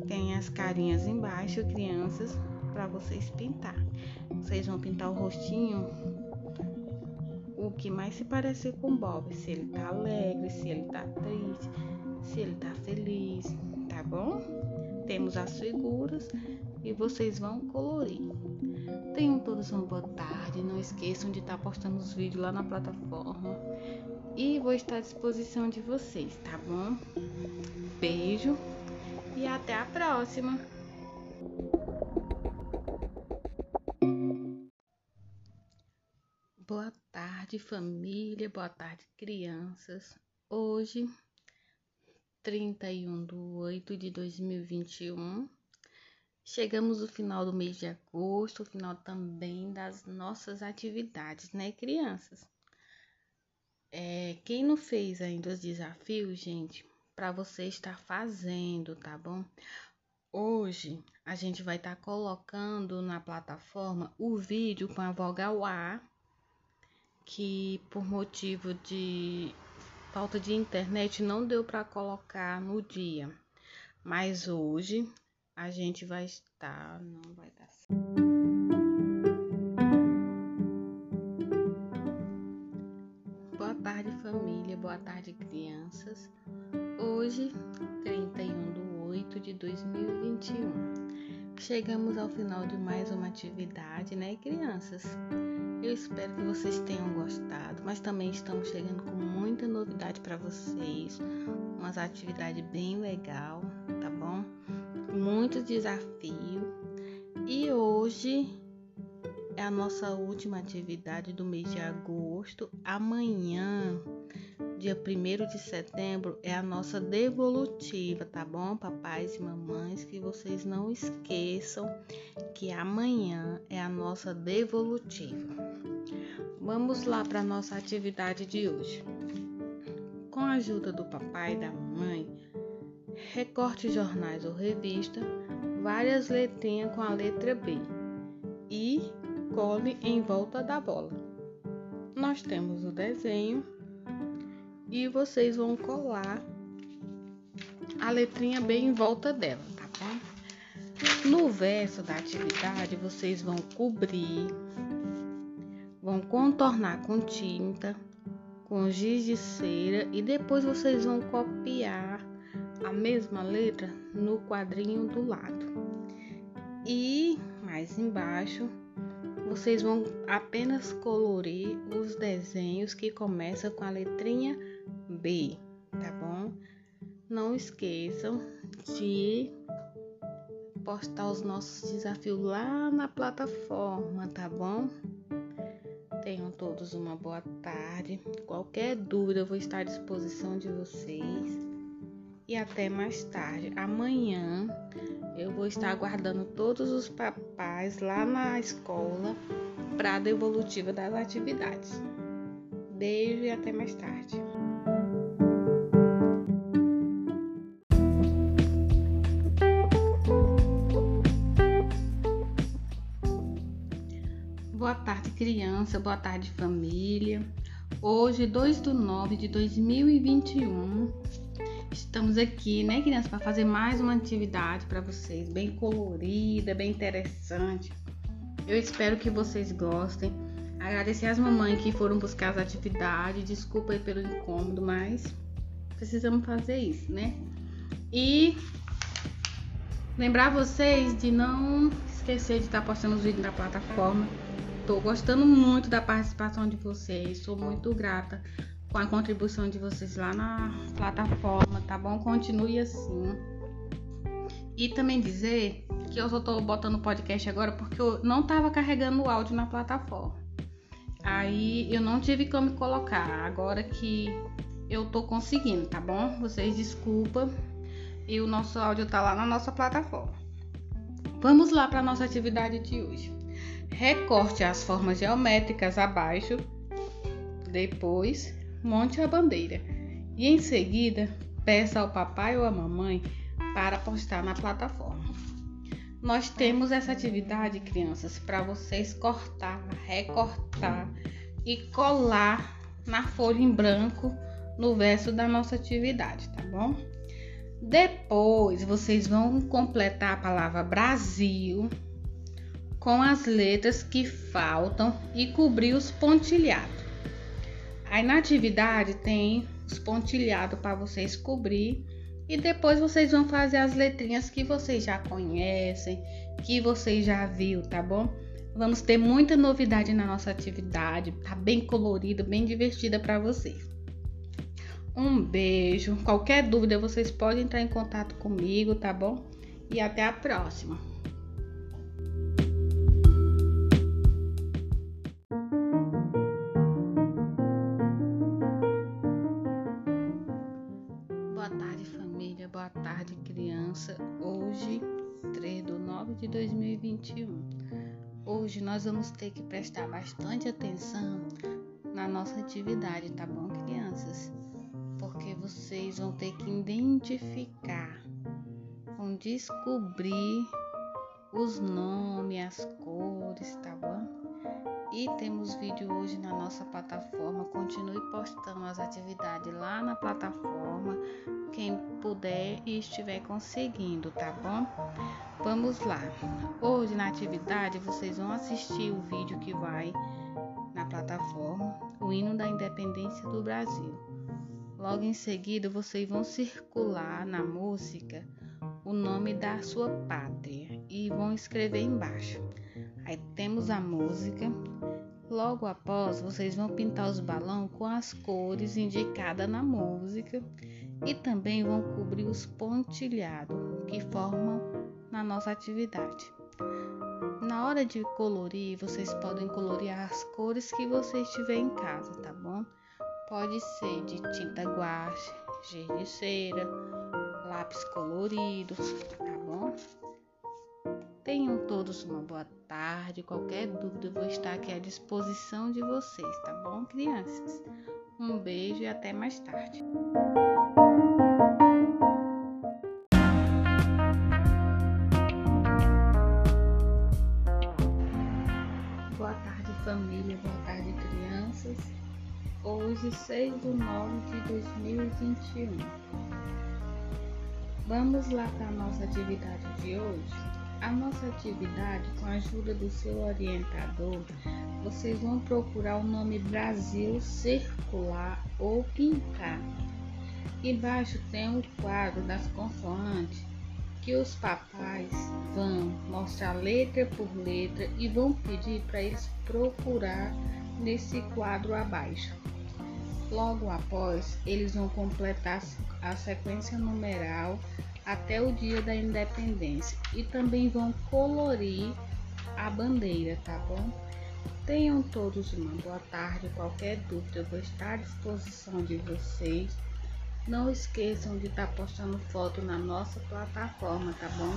Tem as carinhas embaixo, crianças, para vocês pintar. Vocês vão pintar o rostinho o que mais se parecer com Bob, se ele tá alegre, se ele tá triste, se ele tá feliz, tá bom? Temos as figuras e vocês vão colorir. Tenham todos uma boa tarde, não esqueçam de estar postando os vídeos lá na plataforma e vou estar à disposição de vocês, tá bom? Beijo e até a próxima! Boa tarde, família. Boa tarde, crianças. Hoje, 31 de 8 de 2021, chegamos no final do mês de agosto, o final também das nossas atividades, né, crianças? É, quem não fez ainda os desafios, gente, para você estar fazendo, tá bom? Hoje a gente vai estar tá colocando na plataforma o vídeo com a vogal A que por motivo de falta de internet não deu para colocar no dia. Mas hoje a gente vai estar, não vai dar Boa tarde, família. Boa tarde, crianças. Hoje, 31 de 8 de 2021. Chegamos ao final de mais uma atividade, né, crianças? Eu espero que vocês tenham gostado, mas também estamos chegando com muita novidade para vocês, umas atividades bem legal, tá bom? Muito desafio. E hoje é a nossa última atividade do mês de agosto. Amanhã dia 1 de setembro é a nossa devolutiva, tá bom, papais e mamães? Que vocês não esqueçam que amanhã é a nossa devolutiva. Vamos lá para nossa atividade de hoje. Com a ajuda do papai e da mamãe, recorte jornais ou revista, várias letrinhas com a letra B e cole em volta da bola. Nós temos o desenho e vocês vão colar a letrinha bem em volta dela, tá bom? No verso da atividade, vocês vão cobrir, vão contornar com tinta, com giz de cera e depois vocês vão copiar a mesma letra no quadrinho do lado. E mais embaixo, vocês vão apenas colorir os desenhos que começam com a letrinha B, tá bom? Não esqueçam de postar os nossos desafios lá na plataforma, tá bom? Tenham todos uma boa tarde. Qualquer dúvida, eu vou estar à disposição de vocês. E até mais tarde. Amanhã eu vou estar aguardando todos os papais lá na escola para a devolutiva das atividades. Beijo e até mais tarde. Boa tarde, criança. Boa tarde, família. Hoje, 2 de 9 de 2021, estamos aqui, né, criança, para fazer mais uma atividade para vocês, bem colorida, bem interessante. Eu espero que vocês gostem. Agradecer às mamães que foram buscar as atividades. Desculpa aí pelo incômodo, mas precisamos fazer isso, né? E lembrar vocês de não esquecer de estar postando os vídeos na plataforma Tô gostando muito da participação de vocês. Sou muito grata com a contribuição de vocês lá na plataforma, tá bom? Continue assim. E também dizer que eu só tô botando o podcast agora porque eu não tava carregando o áudio na plataforma. Aí eu não tive como colocar. Agora que eu tô conseguindo, tá bom? Vocês desculpa. E o nosso áudio tá lá na nossa plataforma. Vamos lá para nossa atividade de hoje. Recorte as formas geométricas abaixo. Depois, monte a bandeira. E em seguida, peça ao papai ou à mamãe para postar na plataforma. Nós temos essa atividade, crianças, para vocês cortar, recortar e colar na folha em branco no verso da nossa atividade, tá bom? Depois vocês vão completar a palavra Brasil com as letras que faltam e cobrir os pontilhados. Aí na atividade tem os pontilhados para vocês cobrir e depois vocês vão fazer as letrinhas que vocês já conhecem, que vocês já viu, tá bom? Vamos ter muita novidade na nossa atividade, tá bem colorida, bem divertida para vocês. Um beijo. Qualquer dúvida vocês podem entrar em contato comigo, tá bom? E até a próxima. Nós vamos ter que prestar bastante atenção na nossa atividade, tá bom, crianças? Porque vocês vão ter que identificar, vão descobrir os nomes, as cores, tá bom? E temos vídeo hoje na nossa plataforma. Continue postando as atividades lá na plataforma. Quem puder e estiver conseguindo, tá bom? Vamos lá. Hoje na atividade vocês vão assistir o vídeo que vai na plataforma, o hino da independência do Brasil. Logo em seguida, vocês vão circular na música o nome da sua pátria e vão escrever embaixo. Aí temos a música. Logo após, vocês vão pintar os balões com as cores indicadas na música e também vão cobrir os pontilhados que formam na nossa atividade. Na hora de colorir, vocês podem colorir as cores que vocês tiverem em casa, tá bom? Pode ser de tinta guache, giz de cera, lápis colorido, tá bom? Tenham todos uma boa tarde. Qualquer dúvida, eu vou estar aqui à disposição de vocês, tá bom, crianças? Um beijo e até mais tarde. Boa tarde, família. Boa tarde, crianças. Hoje, 6 de 9 de 2021. Vamos lá para a nossa atividade de hoje? A nossa atividade, com a ajuda do seu orientador, vocês vão procurar o nome Brasil circular ou pintar. Embaixo tem o quadro das consoantes que os papais vão mostrar letra por letra e vão pedir para eles procurar nesse quadro abaixo. Logo após, eles vão completar a sequência numeral até o dia da independência e também vão colorir a bandeira, tá bom? Tenham todos uma boa tarde. Qualquer dúvida, eu vou estar à disposição de vocês. Não esqueçam de estar postando foto na nossa plataforma, tá bom?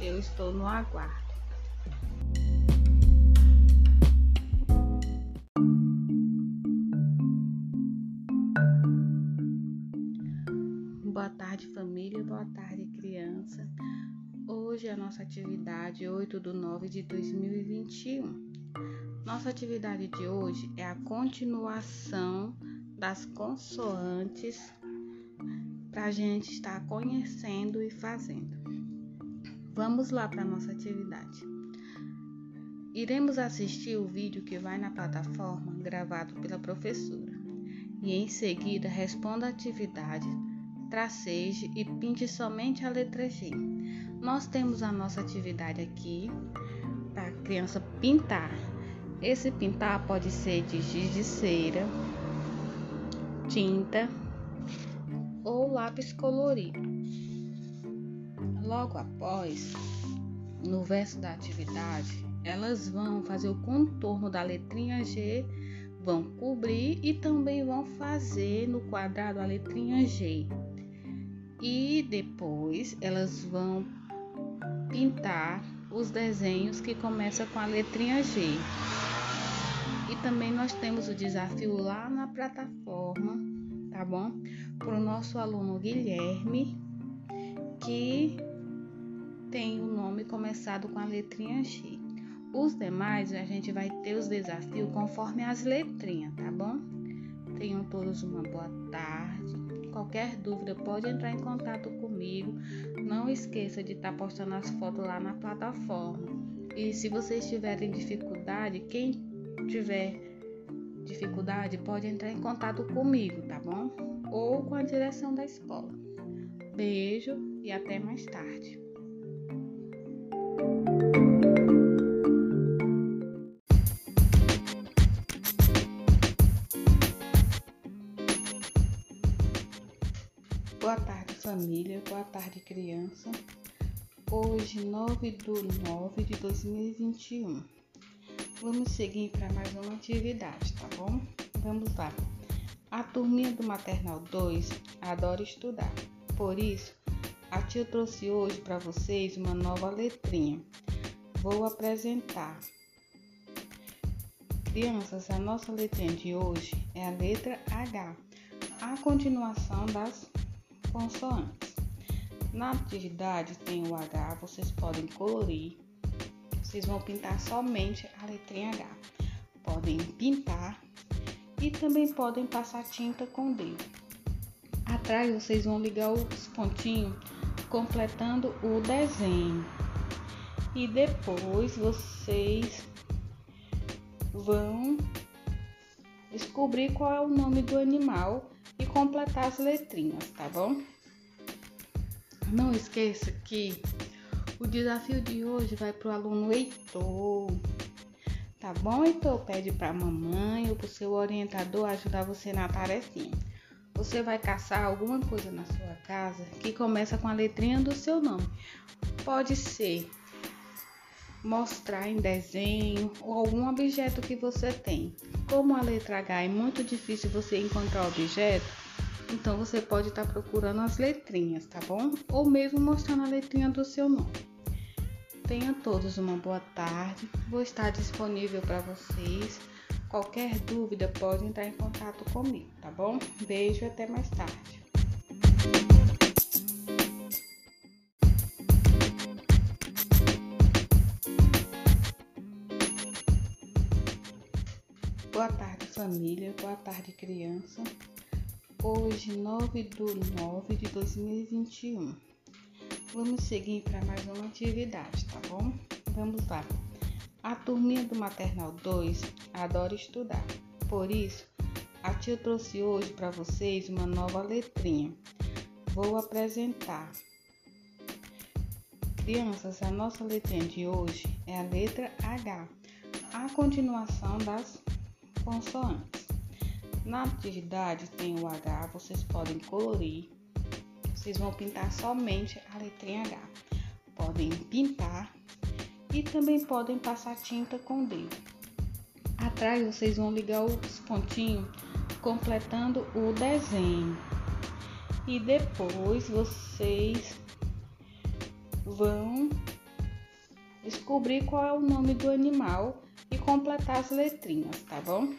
Eu estou no aguardo. Tarde, família. Boa tarde, criança. Hoje é a nossa atividade 8 de 9 de 2021. Nossa atividade de hoje é a continuação das consoantes para a gente estar conhecendo e fazendo. Vamos lá para a nossa atividade. Iremos assistir o vídeo que vai na plataforma gravado pela professora e em seguida responda a atividade traceje e pinte somente a letra G. Nós temos a nossa atividade aqui para a criança pintar Esse pintar pode ser de giz de cera, tinta ou lápis colorido. Logo após, no verso da atividade, elas vão fazer o contorno da letrinha G, vão cobrir e também vão fazer no quadrado a letrinha G. E depois elas vão pintar os desenhos que começam com a letrinha G. E também nós temos o desafio lá na plataforma, tá bom? Para o nosso aluno Guilherme, que tem o nome começado com a letrinha G. Os demais a gente vai ter os desafios conforme as letrinhas, tá bom? Tenham todos uma boa tarde. Qualquer dúvida pode entrar em contato comigo. Não esqueça de estar tá postando as fotos lá na plataforma. E se vocês tiverem dificuldade, quem tiver dificuldade pode entrar em contato comigo, tá bom? Ou com a direção da escola. Beijo e até mais tarde. Família. Boa tarde, criança. Hoje, 9 de 9 de 2021. Vamos seguir para mais uma atividade, tá bom? Vamos lá. A turminha do Maternal 2 adora estudar. Por isso, a tia trouxe hoje para vocês uma nova letrinha. Vou apresentar. Crianças, a nossa letrinha de hoje é a letra H, a continuação das consoantes. Na atividade tem o H, vocês podem colorir. Vocês vão pintar somente a letrinha H. Podem pintar e também podem passar tinta com o dedo. Atrás vocês vão ligar os pontinhos completando o desenho. E depois vocês vão descobrir qual é o nome do animal e completar as letrinhas, tá bom? Não esqueça que o desafio de hoje vai para o aluno Heitor. Tá bom, Heitor? Pede para a mamãe ou para o seu orientador ajudar você na tarefinha. Você vai caçar alguma coisa na sua casa que começa com a letrinha do seu nome. Pode ser mostrar em desenho ou algum objeto que você tem. Como a letra H é muito difícil você encontrar o objeto, então você pode estar tá procurando as letrinhas, tá bom? Ou mesmo mostrando a letrinha do seu nome. Tenha todos uma boa tarde. Vou estar disponível para vocês. Qualquer dúvida pode entrar em contato comigo, tá bom? Beijo e até mais tarde. Família. Boa tarde, criança. Hoje, 9 de 9 de 2021. Vamos seguir para mais uma atividade, tá bom? Vamos lá. A turminha do Maternal 2 adora estudar. Por isso, a tia trouxe hoje para vocês uma nova letrinha. Vou apresentar. Crianças, a nossa letrinha de hoje é a letra H, a continuação das consoantes. Na atividade tem o H, vocês podem colorir. Vocês vão pintar somente a letrinha H. Podem pintar e também podem passar tinta com o dedo. Atrás vocês vão ligar os pontinhos completando o desenho. E depois vocês vão descobrir qual é o nome do animal e completar as letrinhas, tá bom?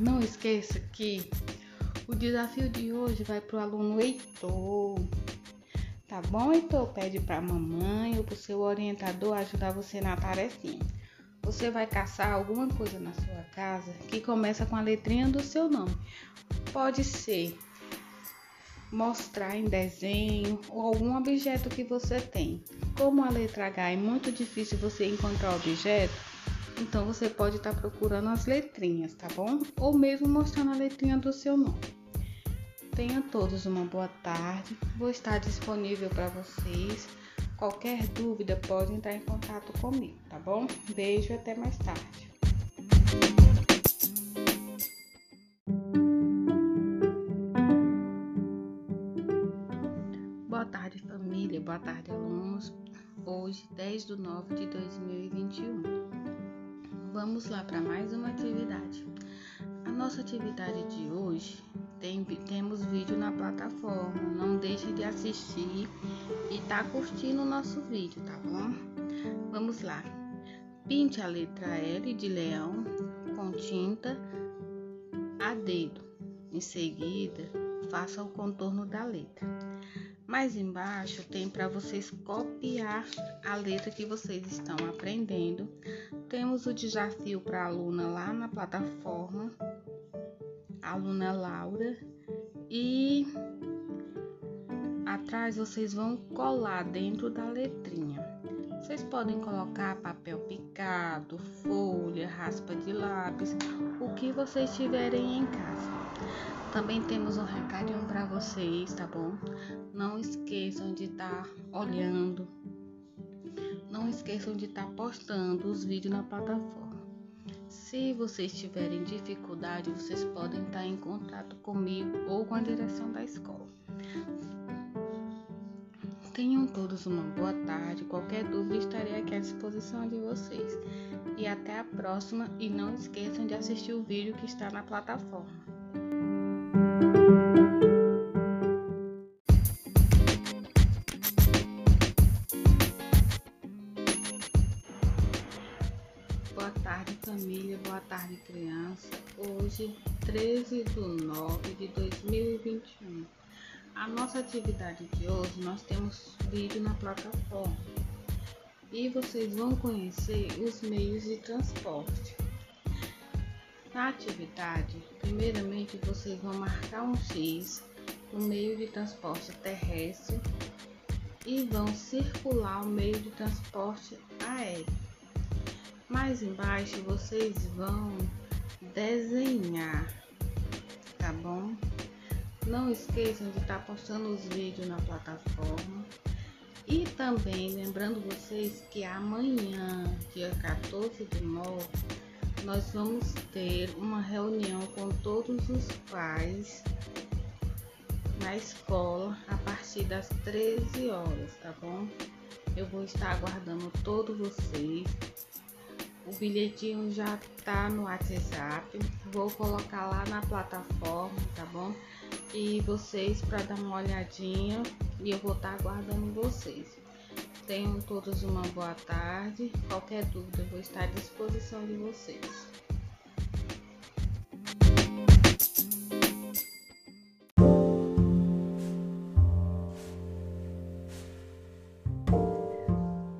Não esqueça que o desafio de hoje vai para o aluno Heitor. Tá bom, Heitor? Pede para a mamãe ou para o seu orientador ajudar você na tarefinha. Você vai caçar alguma coisa na sua casa que começa com a letrinha do seu nome. Pode ser mostrar em desenho ou algum objeto que você tem. Como a letra H é muito difícil você encontrar objeto, então você pode estar tá procurando as letrinhas, tá bom? Ou mesmo mostrando a letrinha do seu nome. Tenha todos uma boa tarde. Vou estar disponível para vocês. Qualquer dúvida pode entrar em contato comigo, tá bom? Beijo e até mais tarde. Boa tarde, alunos. Hoje, 10 de 9 de 2021. Vamos lá para mais uma atividade. A nossa atividade de hoje tem, temos vídeo na plataforma. Não deixe de assistir e tá curtindo o nosso vídeo, tá bom? Vamos lá. Pinte a letra L de leão com tinta a dedo. Em seguida, faça o contorno da letra. Mais embaixo tem para vocês copiar a letra que vocês estão aprendendo. Temos o desafio para a aluna lá na plataforma aluna Laura e atrás vocês vão colar dentro da letrinha. Vocês podem colocar papel picado, folha, raspa de lápis, o que vocês tiverem em casa. Também temos um recadinho para vocês, tá bom? Não esqueçam de estar tá olhando. Não esqueçam de estar tá postando os vídeos na plataforma. Se vocês tiverem dificuldade, vocês podem estar em contato comigo ou com a direção da escola. Tenham todos uma boa tarde. Qualquer dúvida estarei aqui à disposição de vocês. E até a próxima. E não esqueçam de assistir o vídeo que está na plataforma. família, boa tarde criança. Hoje, 13 de 9 de 2021. A nossa atividade de hoje, nós temos vídeo na plataforma. E vocês vão conhecer os meios de transporte. Na atividade, primeiramente vocês vão marcar um X no meio de transporte terrestre e vão circular o meio de transporte aéreo. Mais embaixo vocês vão desenhar, tá bom? Não esqueçam de estar postando os vídeos na plataforma. E também lembrando vocês que amanhã, dia 14 de novembro, nós vamos ter uma reunião com todos os pais na escola a partir das 13 horas, tá bom? Eu vou estar aguardando todos vocês o bilhetinho já tá no WhatsApp. Vou colocar lá na plataforma, tá bom? E vocês para dar uma olhadinha e eu vou estar tá aguardando vocês. Tenham todos uma boa tarde. Qualquer dúvida, eu vou estar à disposição de vocês.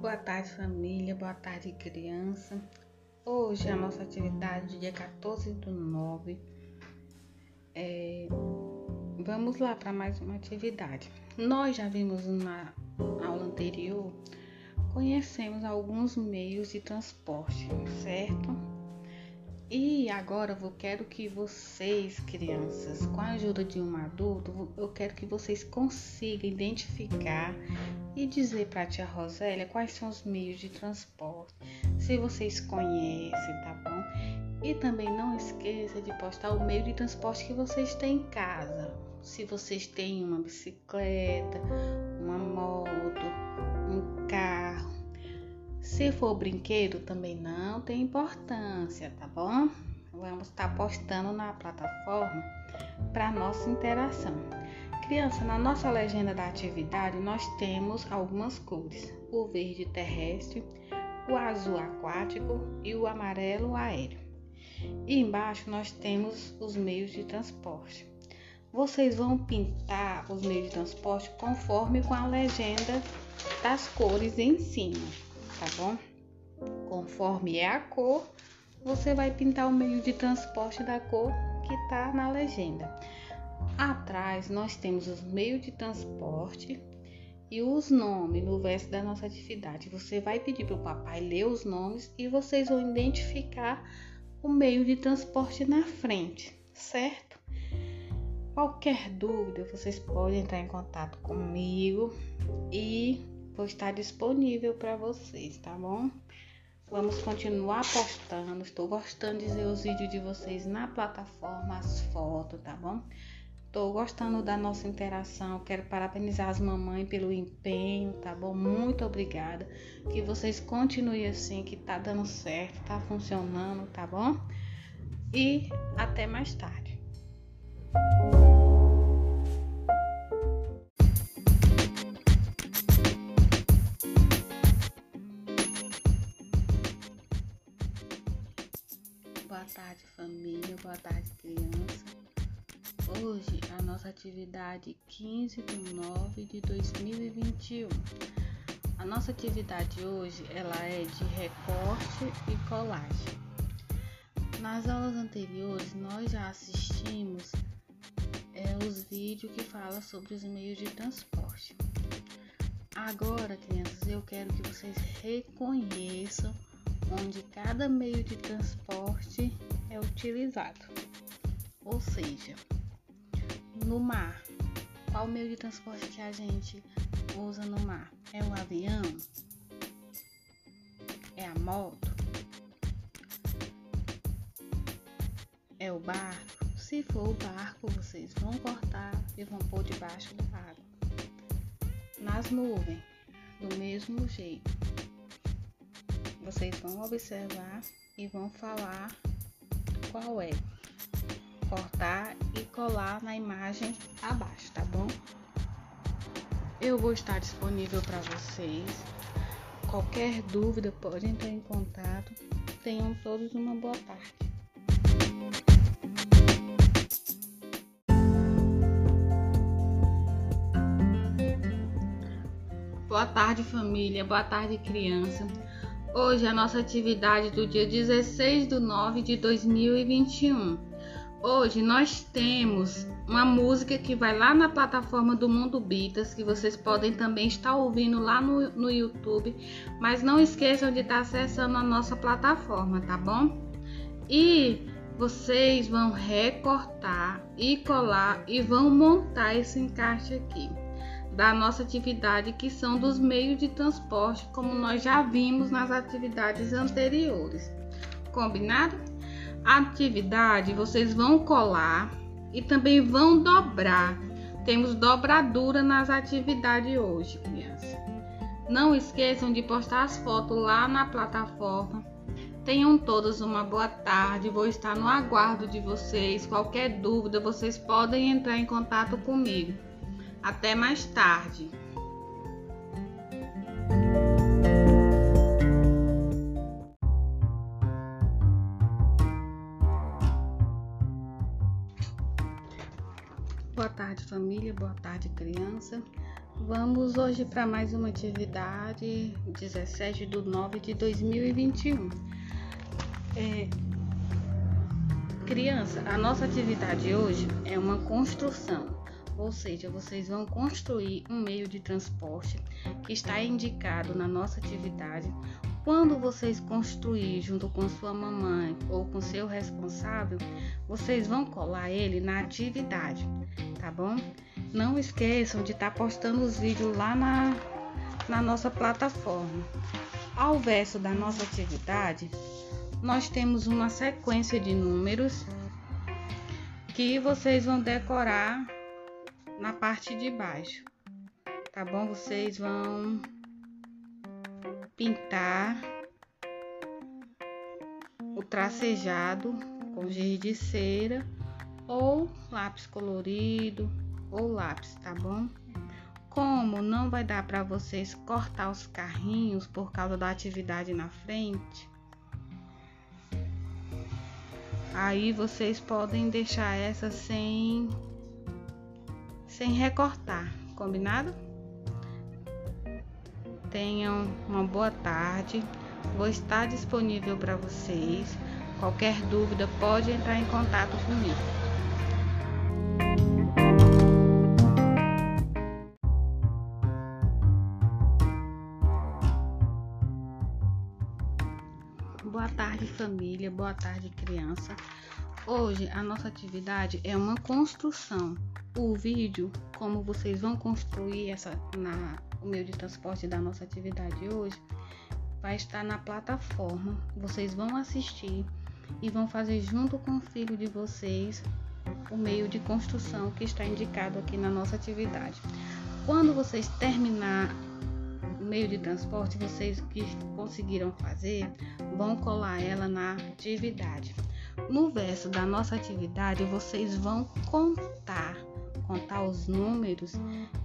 Boa tarde, família. Boa tarde, criança. Hoje a nossa atividade, dia 14 do 9. É... Vamos lá para mais uma atividade. Nós já vimos na aula anterior, conhecemos alguns meios de transporte, certo? E agora eu quero que vocês, crianças, com a ajuda de um adulto, eu quero que vocês consigam identificar e dizer para a tia Rosélia quais são os meios de transporte, se vocês conhecem, tá bom? E também não esqueça de postar o meio de transporte que vocês têm em casa. Se vocês têm uma bicicleta, uma moto, um carro, se for brinquedo, também não tem importância, tá bom? Vamos estar tá postando na plataforma para nossa interação. Criança, na nossa legenda da atividade, nós temos algumas cores: o verde terrestre, o azul aquático e o amarelo aéreo. E embaixo nós temos os meios de transporte. Vocês vão pintar os meios de transporte conforme com a legenda das cores em cima tá bom? Conforme é a cor, você vai pintar o meio de transporte da cor que tá na legenda. Atrás nós temos os meios de transporte e os nomes no verso da nossa atividade. Você vai pedir para o papai ler os nomes e vocês vão identificar o meio de transporte na frente, certo? Qualquer dúvida, vocês podem entrar em contato comigo e vou estar disponível para vocês, tá bom? Vamos continuar postando. Estou gostando de ver os vídeos de vocês na plataforma, as fotos, tá bom? Estou gostando da nossa interação. Quero parabenizar as mamães pelo empenho, tá bom? Muito obrigada. Que vocês continuem assim, que tá dando certo, tá funcionando, tá bom? E até mais tarde. Boa tarde, família. Boa tarde, criança. Hoje a nossa atividade 15 de 9 de 2021. A nossa atividade hoje ela é de recorte e colagem. Nas aulas anteriores nós já assistimos é, os vídeos que falam sobre os meios de transporte. Agora, crianças, eu quero que vocês reconheçam onde cada meio de transporte é utilizado. Ou seja, no mar, qual meio de transporte que a gente usa no mar? É o avião? É a moto? É o barco? Se for o barco, vocês vão cortar e vão pôr debaixo da água. Nas nuvens, do mesmo jeito vocês vão observar e vão falar qual é. Cortar e colar na imagem abaixo, tá bom? Eu vou estar disponível para vocês. Qualquer dúvida pode entrar em contato. Tenham todos uma boa tarde. Boa tarde, família. Boa tarde, criança. Hoje é a nossa atividade do dia 16 de 9 de 2021. Hoje nós temos uma música que vai lá na plataforma do Mundo Bitas, que vocês podem também estar ouvindo lá no, no YouTube, mas não esqueçam de estar acessando a nossa plataforma, tá bom? E vocês vão recortar e colar e vão montar esse encaixe aqui da nossa atividade, que são dos meios de transporte, como nós já vimos nas atividades anteriores. Combinado? Atividade vocês vão colar e também vão dobrar. Temos dobradura nas atividades hoje, crianças. Não esqueçam de postar as fotos lá na plataforma. Tenham todos uma boa tarde. Vou estar no aguardo de vocês. Qualquer dúvida, vocês podem entrar em contato comigo. Até mais tarde. Tarde, família. Boa tarde, criança. Vamos hoje para mais uma atividade, 17 de 9 de 2021. É, criança, a nossa atividade hoje é uma construção. Ou seja, vocês vão construir um meio de transporte que está indicado na nossa atividade. Quando vocês construir junto com sua mamãe ou com seu responsável, vocês vão colar ele na atividade, tá bom? Não esqueçam de estar tá postando os vídeos lá na, na nossa plataforma. Ao verso da nossa atividade, nós temos uma sequência de números que vocês vão decorar na parte de baixo, tá bom? Vocês vão pintar o tracejado com giz de cera ou lápis colorido ou lápis, tá bom? Como não vai dar para vocês cortar os carrinhos por causa da atividade na frente, aí vocês podem deixar essa sem sem recortar, combinado? Tenham uma boa tarde. Vou estar disponível para vocês. Qualquer dúvida pode entrar em contato comigo. Boa tarde, família. Boa tarde, criança. Hoje a nossa atividade é uma construção o vídeo, como vocês vão construir essa na o meio de transporte da nossa atividade hoje, vai estar na plataforma. Vocês vão assistir e vão fazer junto com o filho de vocês o meio de construção que está indicado aqui na nossa atividade. Quando vocês terminar o meio de transporte, vocês que conseguiram fazer, vão colar ela na atividade. No verso da nossa atividade, vocês vão contar, contar os números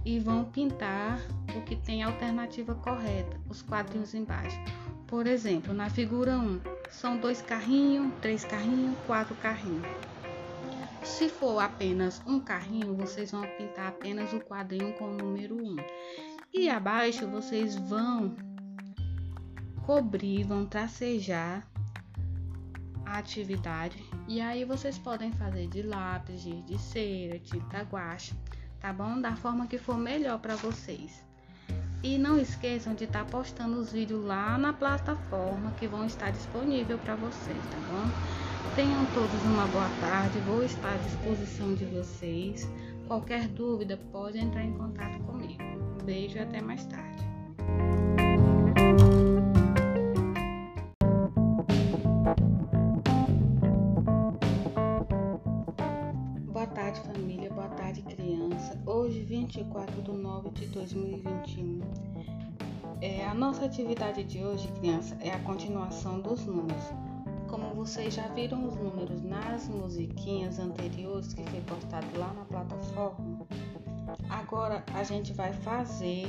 e vão pintar o que tem alternativa correta, os quadrinhos embaixo. Por exemplo, na figura 1, são dois carrinhos, três carrinhos, quatro carrinhos. Se for apenas um carrinho, vocês vão pintar apenas o quadrinho com o número 1. E abaixo vocês vão cobrir, vão tracejar a atividade. E aí vocês podem fazer de lápis, de cera, tinta guache, tá bom? Da forma que for melhor para vocês. E não esqueçam de estar tá postando os vídeos lá na plataforma que vão estar disponível para vocês, tá bom? Tenham todos uma boa tarde, vou estar à disposição de vocês. Qualquer dúvida pode entrar em contato comigo. Um beijo e até mais tarde. Família. Boa tarde, criança. Hoje, 24 de 9 de 2021. É, a nossa atividade de hoje, criança, é a continuação dos números. Como vocês já viram os números nas musiquinhas anteriores que foi postado lá na plataforma, agora a gente vai fazer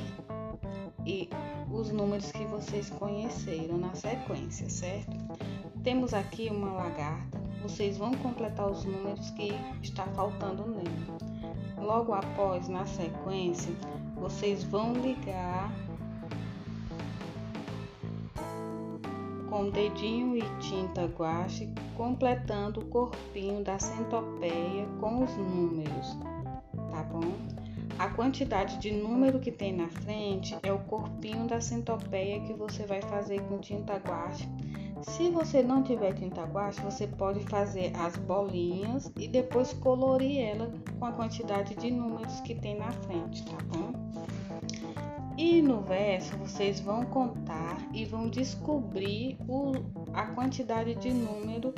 e os números que vocês conheceram na sequência, certo? Temos aqui uma lagarta. Vocês vão completar os números que está faltando nele. Logo após, na sequência, vocês vão ligar com dedinho e tinta guache, completando o corpinho da centopeia com os números, tá bom? A quantidade de número que tem na frente é o corpinho da centopeia que você vai fazer com tinta guache. Se você não tiver tinta guache, você pode fazer as bolinhas e depois colorir ela com a quantidade de números que tem na frente, tá bom? E no verso vocês vão contar e vão descobrir o, a quantidade de número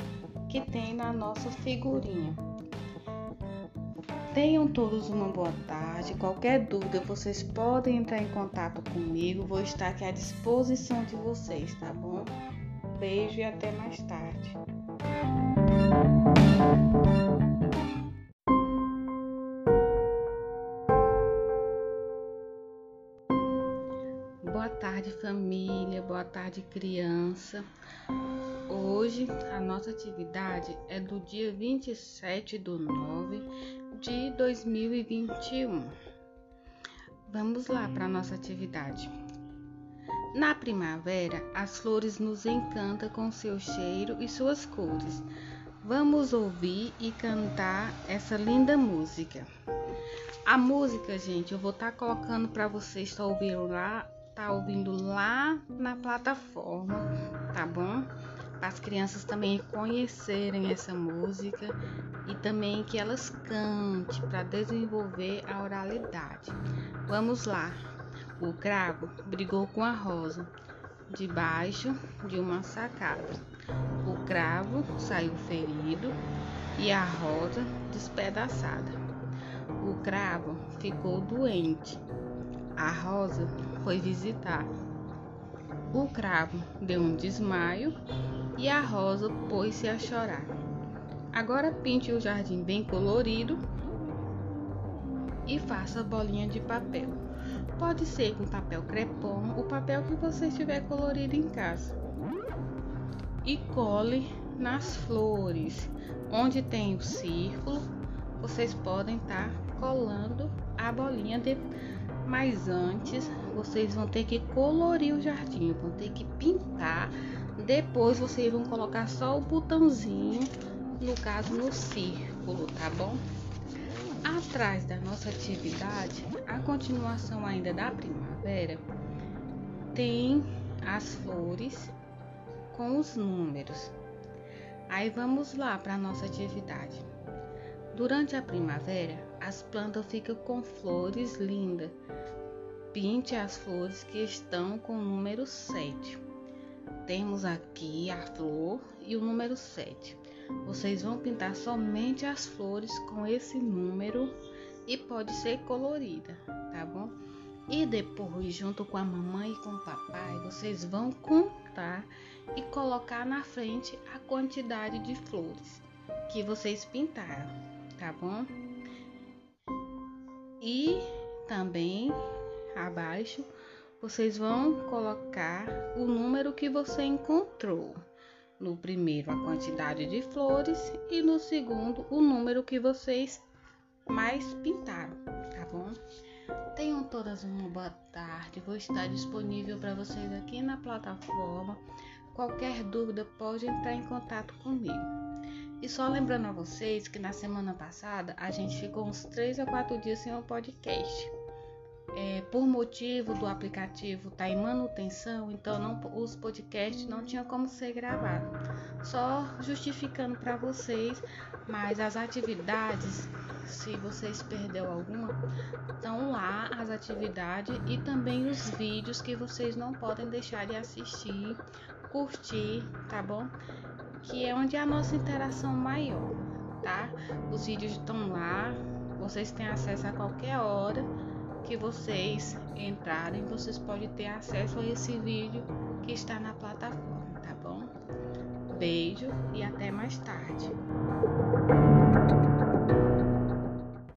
que tem na nossa figurinha. Tenham todos uma boa tarde. Qualquer dúvida, vocês podem entrar em contato comigo. Vou estar aqui à disposição de vocês, tá bom? Beijo e até mais tarde. Boa tarde, família. Boa tarde, criança. Hoje a nossa atividade é do dia 27 do 9 de 2021. Vamos lá para a nossa atividade. Na primavera, as flores nos encantam com seu cheiro e suas cores. Vamos ouvir e cantar essa linda música. A música, gente, eu vou estar tá colocando para vocês estar tá ouvindo lá tá ouvindo lá na plataforma, tá bom? Para as crianças também conhecerem essa música e também que elas cantem para desenvolver a oralidade. Vamos lá. O cravo brigou com a rosa debaixo de uma sacada. O cravo saiu ferido e a rosa despedaçada. O cravo ficou doente. A rosa foi visitar. O cravo deu um desmaio e a rosa pôs-se a chorar. Agora pinte o jardim bem colorido e faça bolinha de papel. Pode ser com papel crepom, o papel que você tiver colorido em casa. E cole nas flores. Onde tem o círculo, vocês podem estar tá colando a bolinha de mas antes vocês vão ter que colorir o jardim, vão ter que pintar. Depois vocês vão colocar só o botãozinho, no caso no círculo, tá bom? Atrás da nossa atividade, a continuação ainda da primavera, tem as flores com os números. Aí vamos lá para a nossa atividade. Durante a primavera, as plantas ficam com flores lindas pinte as flores que estão com o número 7. Temos aqui a flor e o número 7. Vocês vão pintar somente as flores com esse número e pode ser colorida, tá bom? E depois, junto com a mamãe e com o papai, vocês vão contar e colocar na frente a quantidade de flores que vocês pintaram, tá bom? E também abaixo vocês vão colocar o número que você encontrou. No primeiro, a quantidade de flores e no segundo, o número que vocês mais pintaram, tá bom? Tenham todas uma boa tarde. Vou estar disponível para vocês aqui na plataforma. Qualquer dúvida pode entrar em contato comigo. E só lembrando a vocês que na semana passada a gente ficou uns 3 a 4 dias sem o podcast é, por motivo do aplicativo estar tá em manutenção, então não, os podcasts não tinham como ser gravados. Só justificando para vocês, mas as atividades, se vocês perdeu alguma, estão lá as atividades e também os vídeos que vocês não podem deixar de assistir, curtir, tá bom? Que é onde é a nossa interação maior, tá? Os vídeos estão lá, vocês têm acesso a qualquer hora que vocês entrarem, vocês podem ter acesso a esse vídeo que está na plataforma, tá bom? Beijo e até mais tarde.